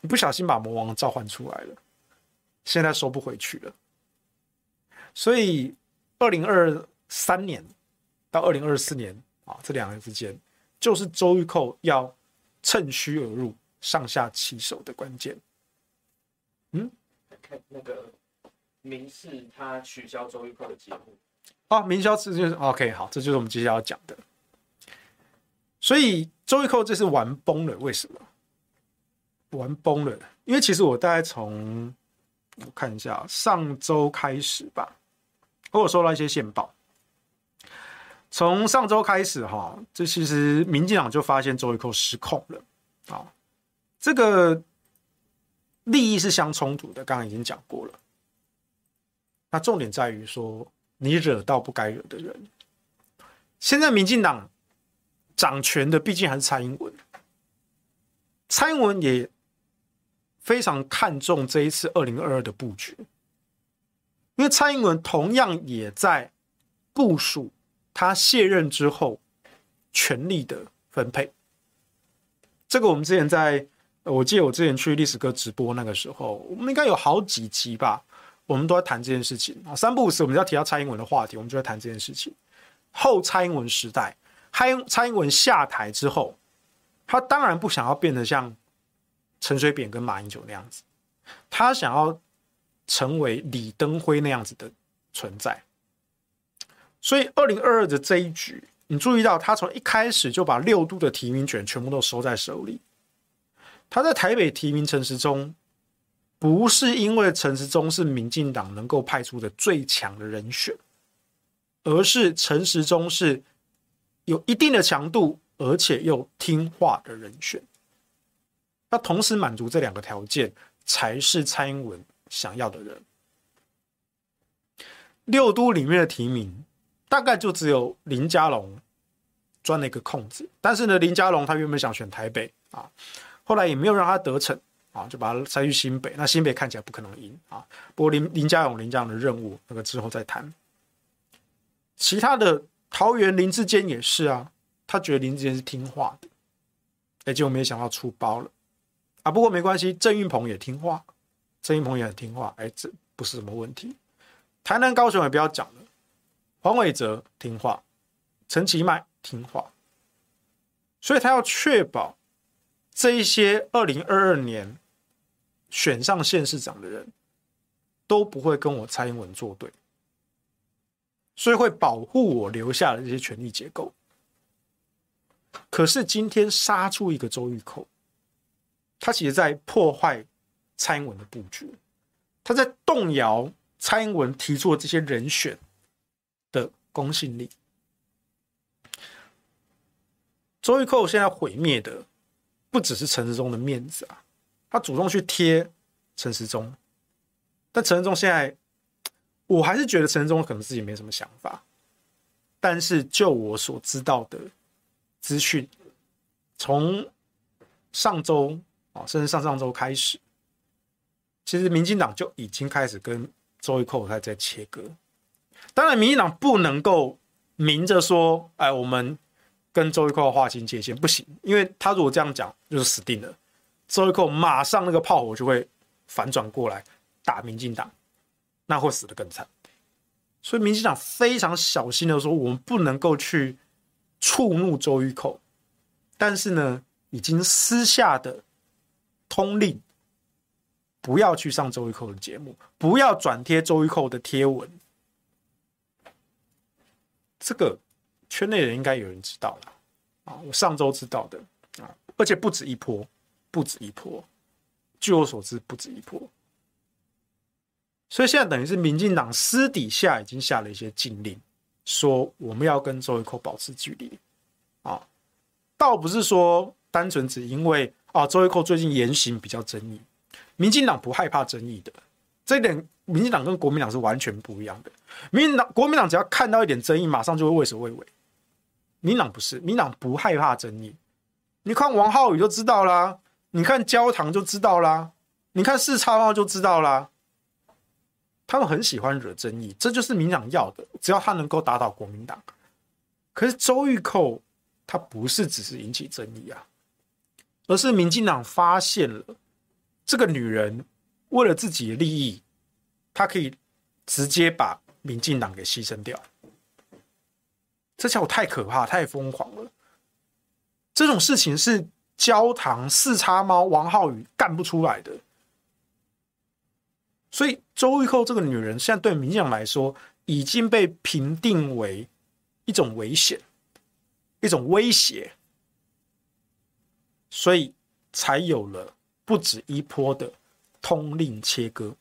你不小心把魔王召唤出来了，现在收不回去了。所以，二零二三年到二零二四年啊，这两年之间，就是周玉蔻要趁虚而入、上下其手的关键。嗯，看那个。明视他取消周玉蔻的节目啊，明消是就是 OK，好，这就是我们接下来要讲的。所以周玉蔻这是玩崩了，为什么？玩崩了，因为其实我大概从我看一下上周开始吧，我收到一些线报。从上周开始哈，这其实民进党就发现周玉蔻失控了啊，这个利益是相冲突的，刚刚已经讲过了。那重点在于说，你惹到不该惹的人。现在民进党掌权的毕竟还是蔡英文，蔡英文也非常看重这一次二零二二的布局，因为蔡英文同样也在部署他卸任之后权力的分配。这个我们之前在，我记得我之前去历史哥直播那个时候，我们应该有好几集吧。我们都在谈这件事情啊，三不五时我们要提到蔡英文的话题，我们就在谈这件事情。后蔡英文时代，蔡蔡英文下台之后，他当然不想要变得像陈水扁跟马英九那样子，他想要成为李登辉那样子的存在。所以二零二二的这一局，你注意到他从一开始就把六度的提名权全部都收在手里，他在台北提名陈时中。不是因为陈时中是民进党能够派出的最强的人选，而是陈时中是有一定的强度，而且又听话的人选。那同时满足这两个条件，才是蔡英文想要的人。六都里面的提名，大概就只有林佳龙钻了一个空子。但是呢，林佳龙他原本想选台北啊，后来也没有让他得逞。啊，就把他塞去新北，那新北看起来不可能赢啊。不过林林佳龙林这样的任务，那个之后再谈。其他的桃园林志坚也是啊，他觉得林志坚是听话的，哎，结果没想到出包了啊。不过没关系，郑运鹏也听话，郑运鹏也很听话，哎，这不是什么问题。台南高雄也不要讲了，黄伟哲听话，陈其迈听话，所以他要确保这一些二零二二年。选上县市长的人都不会跟我蔡英文作对，所以会保护我留下的这些权力结构。可是今天杀出一个周玉蔻，他其实在破坏蔡英文的布局，他在动摇蔡英文提出的这些人选的公信力。周玉蔻现在毁灭的不只是陈时中的面子啊，他主动去贴陈时中，但陈时中现在，我还是觉得陈时中可能自己没什么想法，但是就我所知道的资讯，从上周甚至上上周开始。其实民进党就已经开始跟周玉蔻他在切割。当然，民进党不能够明着说，哎，我们跟周玉蔻划清界限，不行，因为他如果这样讲，就是死定了。周玉蔻马上那个炮火就会反转过来打民进党，那会死得更惨。所以，民进党非常小心的说，我们不能够去触怒周玉蔻，但是呢，已经私下的通令。不要去上周玉蔻的节目，不要转贴周玉蔻的贴文。这个圈内人应该有人知道了啊，我上周知道的啊，而且不止一波，不止一波。据我所知，不止一波。所以现在等于是民进党私底下已经下了一些禁令，说我们要跟周玉蔻保持距离啊，倒不是说单纯只因为啊周玉蔻最近言行比较争议。民进党不害怕争议的，这一点，民进党跟国民党是完全不一样的。民党、国民党只要看到一点争议，马上就会畏首畏尾。民党不是，民党不害怕争议。你看王浩宇就知道啦，你看焦糖就知道啦，你看四叉猫就知道啦。他们很喜欢惹争议，这就是民党要的，只要他能够打倒国民党。可是周玉蔻他不是只是引起争议啊，而是民进党发现了。这个女人为了自己的利益，她可以直接把民进党给牺牲掉，这家伙太可怕、太疯狂了。这种事情是焦糖、四叉猫、王浩宇干不出来的。所以周玉蔻这个女人，现在对民进党来说已经被评定为一种危险、一种威胁，所以才有了。不止一波的通令切割，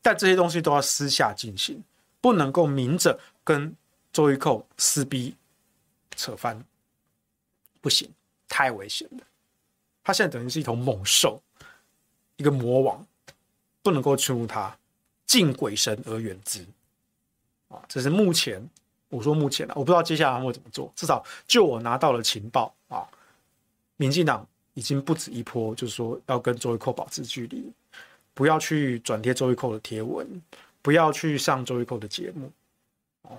但这些东西都要私下进行，不能够明着跟周玉蔻撕逼扯翻，不行，太危险了。他现在等于是一头猛兽，一个魔王，不能够触怒他，敬鬼神而远之。啊，这是目前我说目前的，我不知道接下来他会怎么做。至少就我拿到了情报，民进党。已经不止一波，就是说要跟周玉蔻保持距离，不要去转贴周玉蔻的贴文，不要去上周玉蔻的节目。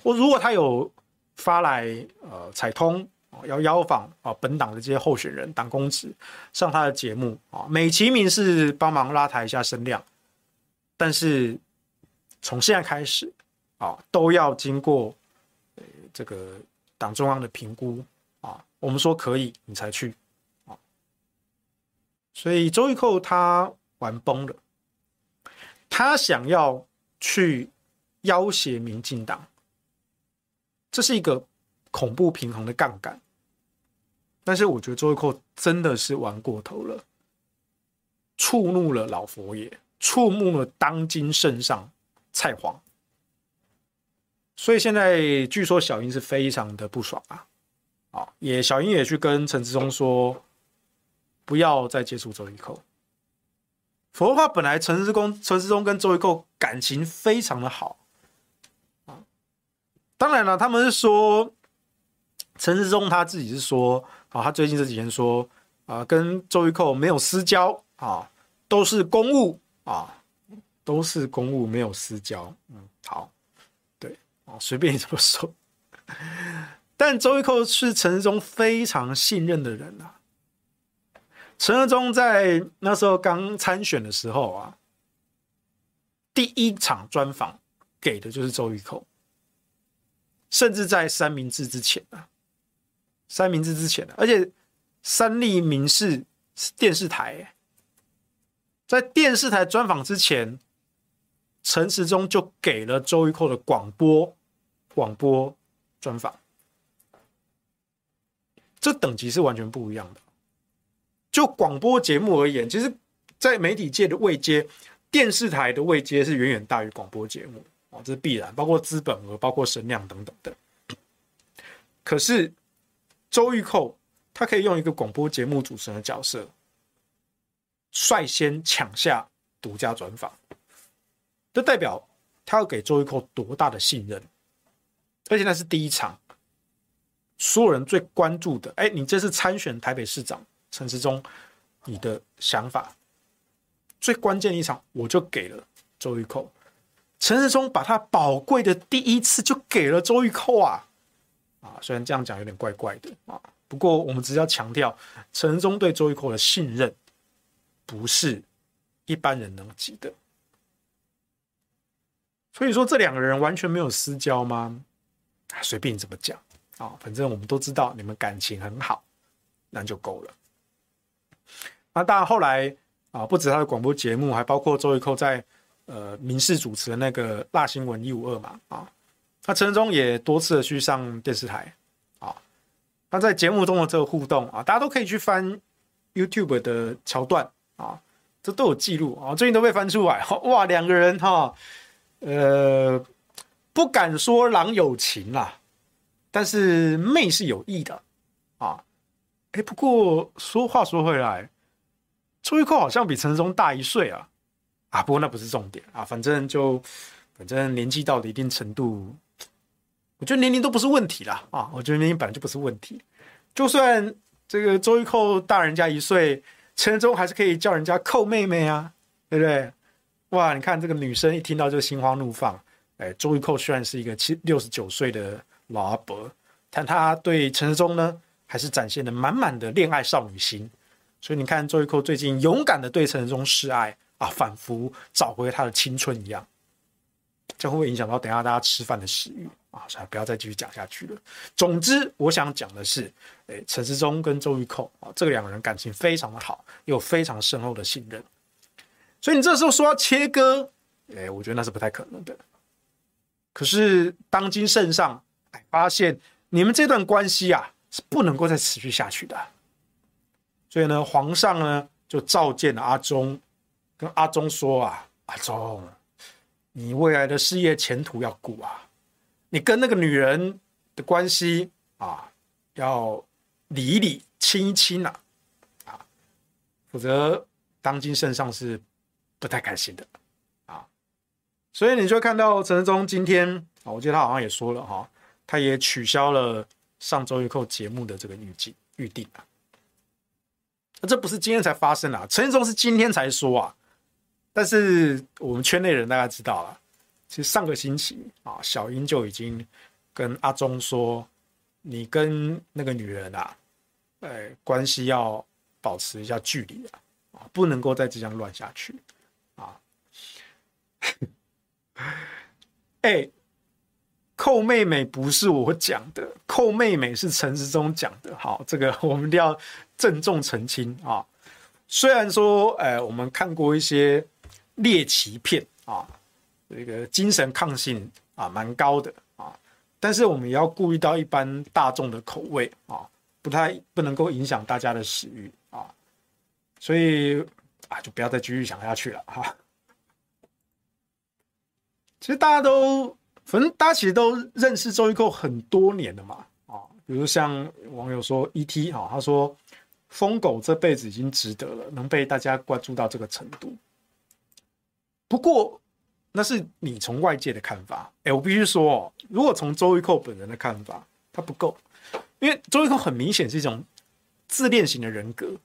或如果他有发来呃彩通要邀访啊本党的这些候选人、党公职上他的节目啊，美其名是帮忙拉抬一下声量，但是从现在开始啊，都要经过呃这个党中央的评估啊，我们说可以，你才去。所以周玉蔻他玩崩了，他想要去要挟民进党，这是一个恐怖平衡的杠杆。但是我觉得周玉蔻真的是玩过头了，触怒了老佛爷，触怒了当今圣上蔡皇。所以现在据说小英是非常的不爽啊，啊，也小英也去跟陈志忠说。不要再接触周玉蔻，否则的话，本来陈世公、陈世忠跟周玉蔻感情非常的好啊。当然了，他们是说陈世忠他自己是说啊，他最近这几天说啊，跟周玉蔻没有私交啊，都是公务啊，都是公务，没有私交。嗯，好，对啊，随便你怎么说。但周玉蔻是陈世忠非常信任的人啊。陈时中在那时候刚参选的时候啊，第一场专访给的就是周玉蔻，甚至在三明治之前啊，三明治之前，而且三立民视电视台，在电视台专访之前，陈时中就给了周玉蔻的广播广播专访，这等级是完全不一样的。就广播节目而言，其实，在媒体界的位阶电视台的位阶是远远大于广播节目啊，这是必然，包括资本额、包括声量等等的。可是周玉蔻，他可以用一个广播节目主持人的角色，率先抢下独家专访，这代表他要给周玉蔻多大的信任？而且那是第一场，所有人最关注的。哎，你这次参选台北市长，陈时中，你的想法？最关键一场，我就给了周玉蔻。陈时中把他宝贵的第一次就给了周玉蔻啊！啊，虽然这样讲有点怪怪的啊，不过我们只要强调，陈时中对周玉蔻的信任不是一般人能及的。所以说，这两个人完全没有私交吗？随便你怎么讲啊，反正我们都知道你们感情很好，那就够了。那当然后来。啊，不止他的广播节目，还包括周玉蔻在呃民视主持的那个《辣新闻一五二》嘛啊，那陈时中也多次的去上电视台啊，他在节目中的这个互动啊，大家都可以去翻 YouTube 的桥段啊，这都有记录啊，最近都被翻出来，哇，两个人哈，呃，不敢说郎有情啦，但是妹是有意的啊，哎，不过说话说回来。周玉蔻好像比陈时中大一岁啊，啊，不过那不是重点啊，反正就反正年纪到了一定程度，我觉得年龄都不是问题啦啊，我觉得年龄本来就不是问题，就算这个周玉蔻大人家一岁，陈时中还是可以叫人家蔻妹妹啊，对不对？哇，你看这个女生一听到就心花怒放，哎，周玉蔻虽然是一个七六十九岁的老阿伯，但他对陈时中呢，还是展现的满满的恋爱少女心。所以你看，周玉蔻最近勇敢的对陈时中示爱啊，仿佛找回他的青春一样。这会不会影响到等下大家吃饭的食欲啊？算了，不要再继续讲下去了。总之，我想讲的是，诶，陈时中跟周玉蔻啊，这个两个人感情非常的好，有非常深厚的信任。所以你这时候说要切割，诶，我觉得那是不太可能的。可是当今圣上，哎，发现你们这段关系啊，是不能够再持续下去的。所以呢，皇上呢就召见了阿忠，跟阿忠说啊，阿忠，你未来的事业前途要顾啊，你跟那个女人的关系啊，要理一理、亲一亲呐，啊，否则当今圣上是不太开心的啊。所以你就看到陈时中今天啊，我记得他好像也说了哈，他也取消了上周一扣节目的这个预计预定啊。那这不是今天才发生啊，陈时中是今天才说啊，但是我们圈内人大家知道了，其实上个星期啊，小英就已经跟阿忠说，你跟那个女人啊，哎，关系要保持一下距离啊，啊，不能够再这样乱下去啊，哎。寇妹妹不是我讲的，寇妹妹是陈时中讲的。好，这个 我们一定要郑重澄清啊。虽然说，哎，我们看过一些猎奇片啊，这个精神抗性啊蛮高的啊，但是我们也要顾虑到一般大众的口味啊，不太不能够影响大家的食欲啊，所以啊，就不要再继续讲下去了哈。其实大家都。反正大家其实都认识周玉蔻很多年了嘛，啊，比如像网友说 ET 哈，他说疯狗这辈子已经值得了，能被大家关注到这个程度。不过那是你从外界的看法，哎，我必须说哦，如果从周玉蔻本人的看法，他不够，因为周玉蔻很明显是一种自恋型的人格，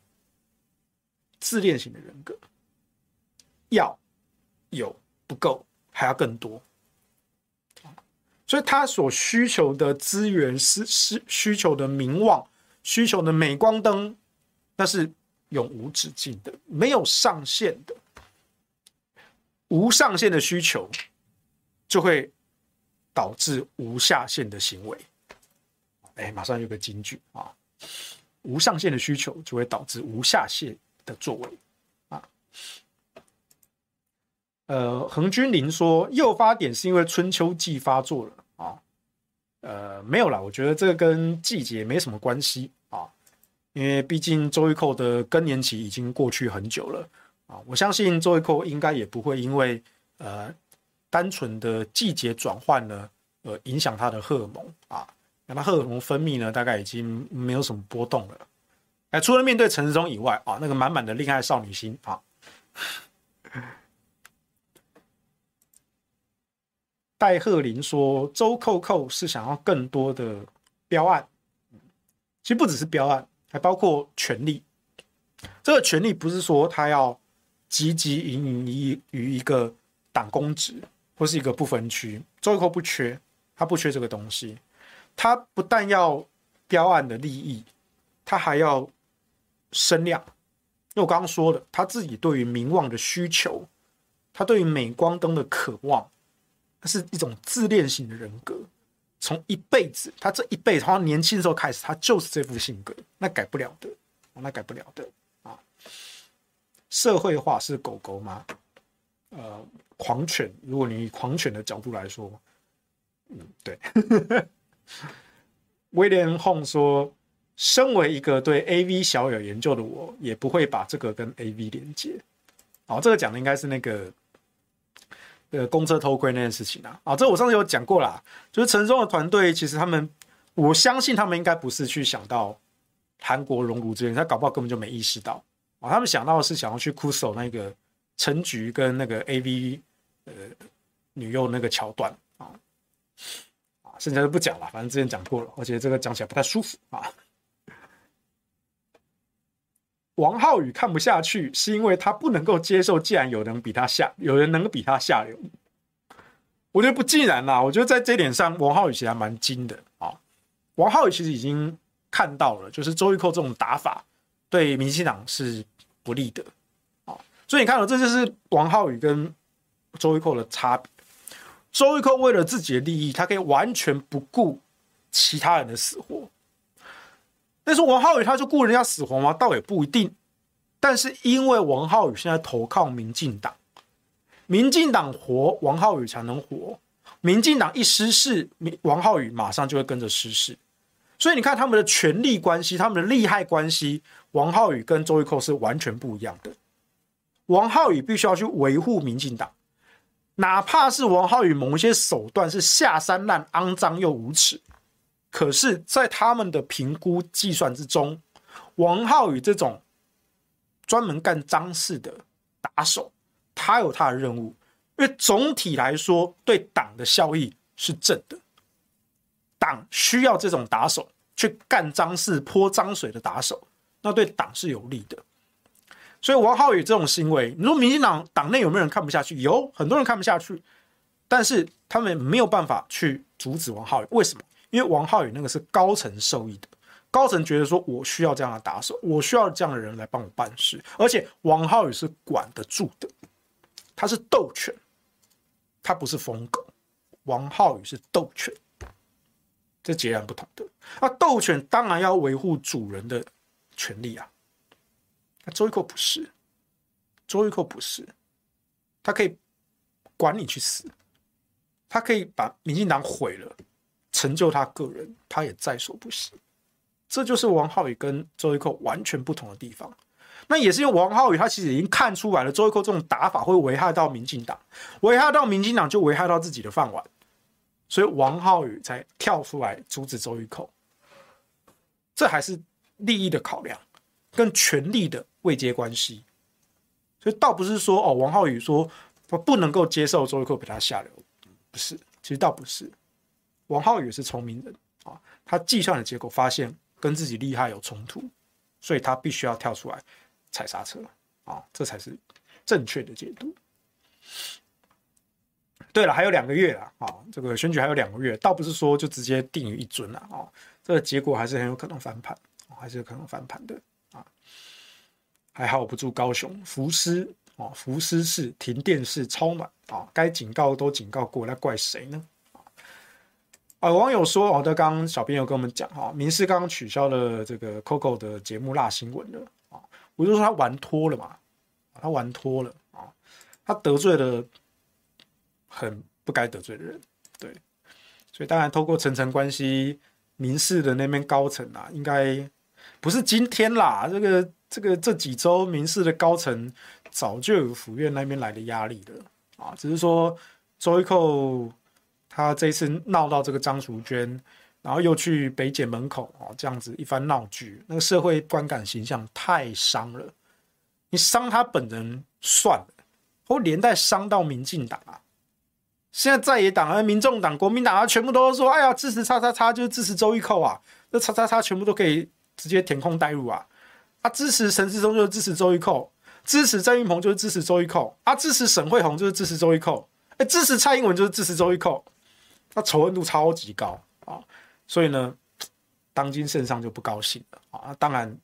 自恋型的人格，要有不够，还要更多。所以他所需求的资源是是需求的名望，需求的镁光灯，那是永无止境的，没有上限的。无上限的需求，就会导致无下限的行为。哎，马上有个金句啊！无上限的需求就会导致无下限的作为啊。呃，横君林说，诱发点是因为春秋季发作了啊。呃，没有啦，我觉得这个跟季节没什么关系啊，因为毕竟周玉蔻的更年期已经过去很久了，啊，我相信周玉蔻应该也不会因为呃单纯的季节转换呢，呃影响他的荷尔蒙啊，那他荷尔蒙分泌呢，大概已经没有什么波动了。哎，除了面对陈时中以外啊，那个满满的恋爱少女心啊。戴鹤林说：“周扣扣是想要更多的标案，其实不只是标案，还包括权力。这个权力不是说他要汲汲营营于于一个党公职或是一个不分区，周扣不缺，他不缺这个东西。他不但要标案的利益，他还要声量。因为我刚刚说了，他自己对于名望的需求，他对于镁光灯的渴望。”他是一种自恋型的人格，从一辈子，他这一辈子，从年轻时候开始，他就是这副性格，那改不了的，那改不了的啊。社会化是狗狗吗？呃，狂犬，如果你以狂犬的角度来说，嗯，对。威廉轰说，身为一个对 AV 小有研究的我，也不会把这个跟 AV 连接。好，这个讲的应该是那个。呃，公车偷窥那件事情啊，啊，这我上次有讲过啦，就是陈忠的团队，其实他们，我相信他们应该不是去想到韩国熔炉这边，他搞不好根本就没意识到。啊，他们想到的是想要去酷守那个陈菊跟那个 AV 呃女优那个桥段。啊，啊，现在就不讲了，反正之前讲过了，而且这个讲起来不太舒服啊。王浩宇看不下去，是因为他不能够接受，既然有人比他下，有人能够比他下流。我觉得不尽然啦，我觉得在这点上，王浩宇其实还蛮精的啊。王浩宇其实已经看到了，就是周玉蔻这种打法对民进党是不利的啊。所以你看到，这就是王浩宇跟周玉蔻的差别。周玉蔻为了自己的利益，他可以完全不顾其他人的死活。但是王浩宇他就顾人家死活吗？倒也不一定。但是因为王浩宇现在投靠民进党，民进党活，王浩宇才能活。民进党一失势，王浩宇马上就会跟着失势。所以你看他们的权力关系，他们的利害关系，王浩宇跟周玉蔻是完全不一样的。王浩宇必须要去维护民进党，哪怕是王浩宇某一些手段是下三滥、肮脏又无耻。可是，在他们的评估计算之中，王浩宇这种专门干脏事的打手，他有他的任务。因为总体来说，对党的效益是正的，党需要这种打手去干脏事、泼脏水的打手，那对党是有利的。所以，王浩宇这种行为，你说民进党党内有没有人看不下去？有很多人看不下去，但是他们没有办法去阻止王浩宇。为什么？因为王浩宇那个是高层授意的，高层觉得说，我需要这样的打手，我需要这样的人来帮我办事，而且王浩宇是管得住的，他是斗犬，他不是疯狗，王浩宇是斗犬，这截然不同的。那斗犬当然要维护主人的权利啊，那周玉蔻不是，周玉蔻不是，他可以管你去死，他可以把民进党毁了。成就他个人，他也在所不惜。这就是王浩宇跟周玉蔻完全不同的地方。那也是因为王浩宇他其实已经看出来了，周玉蔻这种打法会危害到民进党，危害到民进党就危害到自己的饭碗，所以王浩宇才跳出来阻止周玉蔻。这还是利益的考量，跟权力的位阶关系。所以倒不是说哦，王浩宇说他不能够接受周玉蔻比他下流，不是，其实倒不是。王浩宇是聪明人啊，他计算的结果发现跟自己厉害有冲突，所以他必须要跳出来踩刹车啊，这才是正确的解读。对了，还有两个月了啊，这个选举还有两个月，倒不是说就直接定于一尊了啊，这个结果还是很有可能翻盘，还是有可能翻盘的啊。还好我不住高雄，福斯哦，福斯市停电是超暖啊，该警告都警告过，那怪谁呢？啊，网友说哦，他刚小编有跟我们讲哈，民事刚刚取消了这个 Coco 的节目辣新闻了啊，我就说他玩脱了嘛，他玩脱了啊，他得罪了很不该得罪的人，对，所以当然透过层层关系，民事的那边高层啊，应该不是今天啦，这个这个这几周民事的高层早就有府院那边来的压力了啊，只是说周玉蔻他这一次闹到这个张淑娟，然后又去北检门口啊，这样子一番闹剧，那个社会观感形象太伤了。你伤他本人算了，或连带伤到民进党啊。现在在野党啊，民众党、国民党啊，全部都说，哎呀，支持叉叉叉就是支持周玉蔻啊，那叉叉叉全部都可以直接填空带入啊。啊，支持陈时中就是支持周玉蔻，支持郑运鹏就是支持周玉蔻，啊，支持沈慧虹就是支持周玉蔻，哎，支持蔡英文就是支持周玉蔻，那仇恨度超级高啊。所以呢，当今圣上就不高兴了啊。当然。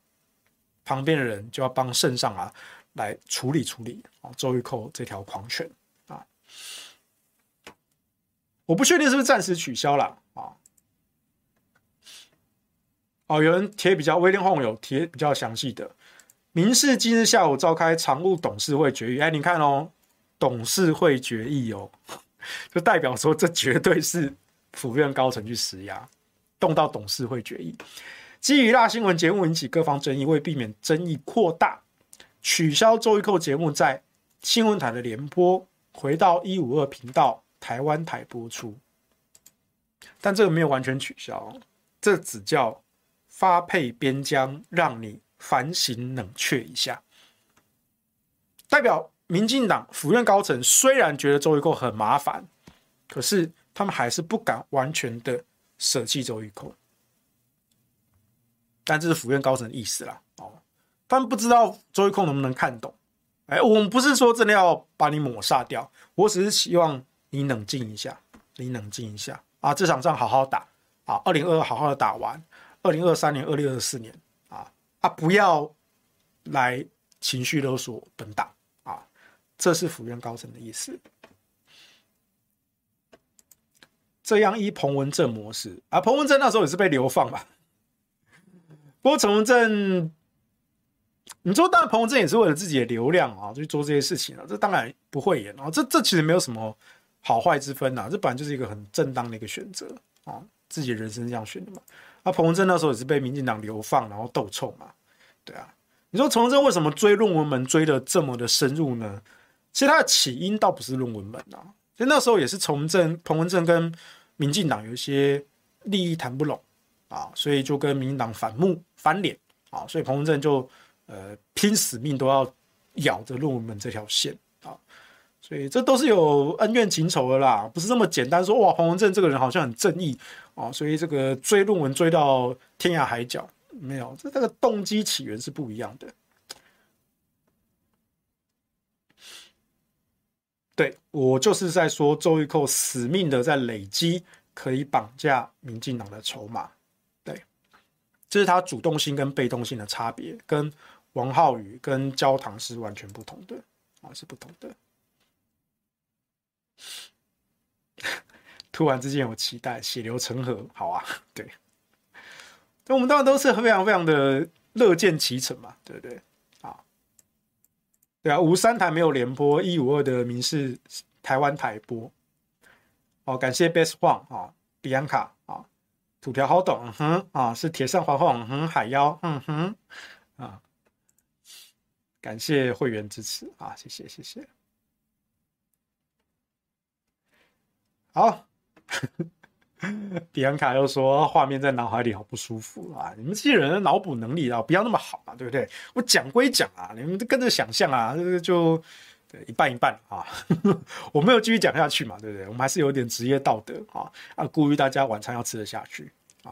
旁边的人就要帮圣上啊来处理处理啊，周玉蔻这条狂犬啊，我不确定是不是暂时取消了啊。哦，有人贴比较威廉红有贴比较详细的，民视今日下午召开常务董事会决议，哎，你看哦，董事会决议哦，就代表说这绝对是府院高层去施压，动到董事会决议。基于辣新闻节目引起各方争议，为避免争议扩大，取消周一蔻节目在新闻台的联播，回到一五二频道台湾台播出。但这个没有完全取消，这只叫发配边疆，让你反省冷却一下。代表民进党府院高层虽然觉得周玉蔻很麻烦，可是他们还是不敢完全的舍弃周玉蔻。但这是府院高层的意思啦，哦，他们不知道周玉蔻能不能看懂。哎，我们不是说真的要把你抹杀掉，我只是希望你冷静一下，你冷静一下啊，这场仗好好打啊，二零二二好好的打完，二零二三年、二零二四年啊啊，不要来情绪勒索本党，这是府院高层的意思。这样依彭文正模式啊，彭文正那时候也是被流放吧。不过陈文正，你说当然彭文正也是为了自己的流量啊，去做这些事情啊，这当然不会演啊，这这其实没有什么好坏之分呐，这本来就是一个很正当的一个选择啊，自己人生这样选的嘛。啊彭文正那时候也是被民进党流放，然后斗臭嘛，对啊。你说陈文正为什么追论文门追得这么的深入呢？其实他的起因倒不是论文门啊，其实那时候也是陈文正、彭文正跟民进党有一些利益谈不拢。啊，所以就跟民进党反目翻脸啊，所以彭文正就呃拼死命都要咬着论文门这条线啊，所以这都是有恩怨情仇的啦，不是这么简单说哇，彭文正这个人好像很正义啊，所以这个追论文追到天涯海角没有，这这个动机起源是不一样的。对，我就是在说周玉蔻死命的在累积可以绑架民进党的筹码。对这是他主动性跟被动性的差别，跟王浩宇跟焦糖是完全不同的啊，是不同的。突然之间有期待，血流成河，好啊，对。那我们当然都是非常非常的乐见其成嘛，对不对？对啊，五三台没有联播，一五二的民视台湾台播。哦，感谢 Best One 啊，比安卡啊。土条好懂，嗯哼啊，是铁上皇后，嗯哼，海妖，嗯哼啊，感谢会员支持啊，谢谢谢谢。好，比安卡又说画面在脑海里好不舒服啊，你们这些人的脑补能力啊，不要那么好啊，对不对？我讲归讲啊，你们跟着想象啊，这个就。对，一半一半啊，我没有继续讲下去嘛，对不对？我们还是有点职业道德啊，啊，顾虑大家晚餐要吃得下去啊。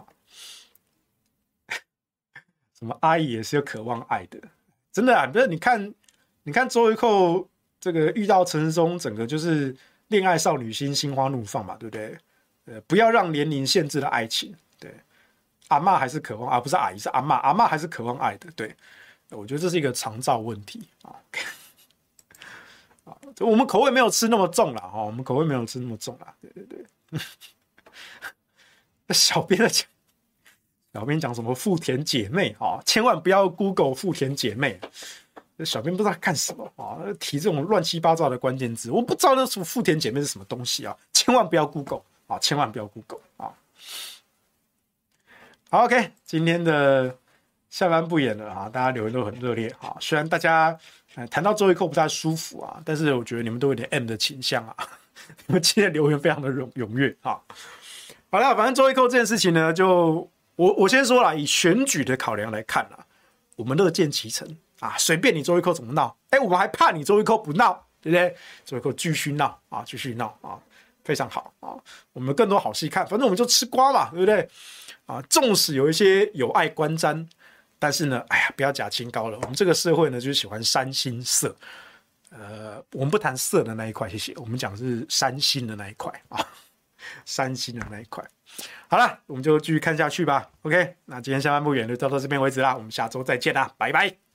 什么阿姨也是有渴望爱的，真的啊！不是你看，你看周玉蔻这个遇到陈时中，整个就是恋爱少女心，心花怒放嘛，对不对？呃，不要让年龄限制了爱情。对，阿嬷还是渴望啊，不是阿姨，是阿嬷，阿嬷还是渴望爱的。对，我觉得这是一个长照问题啊。我们口味没有吃那么重了哈，我们口味没有吃那么重了，对对对。小编在讲，小编讲什么富田姐妹啊？千万不要 Google 富田姐妹，小编不知道干什么啊？提这种乱七八糟的关键字，我不知道那什么富田姐妹是什么东西啊！千万不要 Google 啊！千万不要 Google 啊！好，OK，今天的下班不演了啊，大家留言都很热烈啊。虽然大家谈到周一蔻不太舒服啊，但是我觉得你们都有点 M 的倾向啊。你们今天留言非常的踊踊跃啊。好了，反正周一蔻这件事情呢，就我我先说了，以选举的考量来看啊，我们乐见其成啊，随便你周一蔻怎么闹，哎，我们还怕你周一蔻不闹，对不对？周一蔻继续闹啊，继续闹啊。非常好啊，我们更多好戏看，反正我们就吃瓜嘛，对不对？啊，纵使有一些有碍观瞻，但是呢，哎呀，不要假清高了。我们这个社会呢，就是喜欢三星色，呃，我们不谈色的那一块，谢谢。我们讲的是三星的那一块啊，三星的那一块。好了，我们就继续看下去吧。OK，那今天下半部演就到这边为止啦，我们下周再见啦，拜拜。